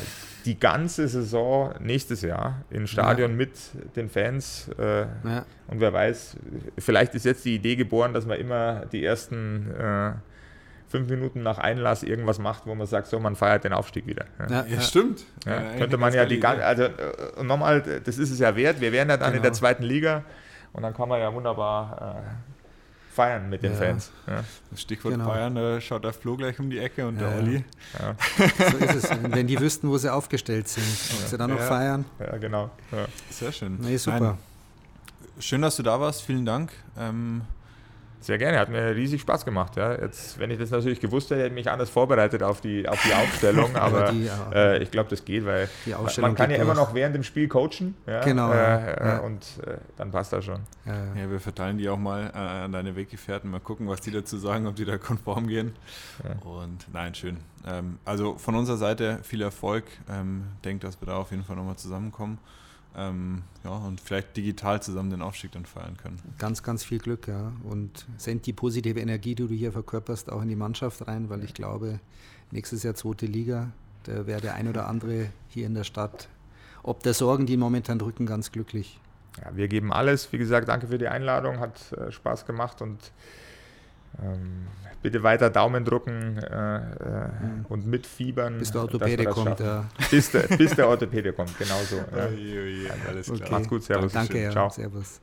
die ganze Saison nächstes Jahr im Stadion ja. mit den Fans. Äh, ja. Und wer weiß, vielleicht ist jetzt die Idee geboren, dass man immer die ersten äh, fünf Minuten nach Einlass irgendwas macht, wo man sagt, so, man feiert den Aufstieg wieder. Ja, ja stimmt. könnte man ja die ganze, also äh, nochmal, das ist es ja wert. Wir wären ja dann genau. in der genau. zweiten Liga und dann kann man ja wunderbar äh, feiern mit den ja. Fans. Ja. Das Stichwort genau. feiern, da schaut der Flo gleich um die Ecke und ja. der Olli. So ist es. Wenn die wüssten, wo sie aufgestellt sind, ob sie dann noch feiern. Ja, genau. Sehr schön. Nee, super. Nein. Schön, dass du da warst. Vielen Dank. Ähm, sehr gerne, hat mir riesig Spaß gemacht. Ja. Jetzt, wenn ich das natürlich gewusst hätte, hätte ich mich anders vorbereitet auf die, auf die Aufstellung, aber die, äh, ich glaube, das geht, weil man kann ja immer noch während dem Spiel coachen. Ja, genau. Äh, ja. Und äh, dann passt das schon. Ja, wir verteilen die auch mal äh, an deine Weggefährten, mal gucken, was die dazu sagen, ob die da konform gehen. Und nein, schön. Ähm, also von unserer Seite viel Erfolg. Ähm, denke, dass wir da auf jeden Fall nochmal zusammenkommen ähm, ja, und vielleicht digital zusammen den Aufstieg dann feiern können. Ganz, ganz viel Glück, ja. Und send die positive Energie, die du hier verkörperst, auch in die Mannschaft rein, weil ich glaube, nächstes Jahr zweite Liga, da wäre der ein oder andere hier in der Stadt, ob der Sorgen, die momentan drücken, ganz glücklich. Ja, wir geben alles. Wie gesagt, danke für die Einladung, hat äh, Spaß gemacht und bitte weiter Daumen drucken äh, mhm. und mitfiebern. Bis der Orthopäde kommt, ja. Bis der, bis der Orthopäde kommt, genau so. Ja. Alles klar. Okay. Macht's gut, Servus. Danke, ja. Ciao. Servus.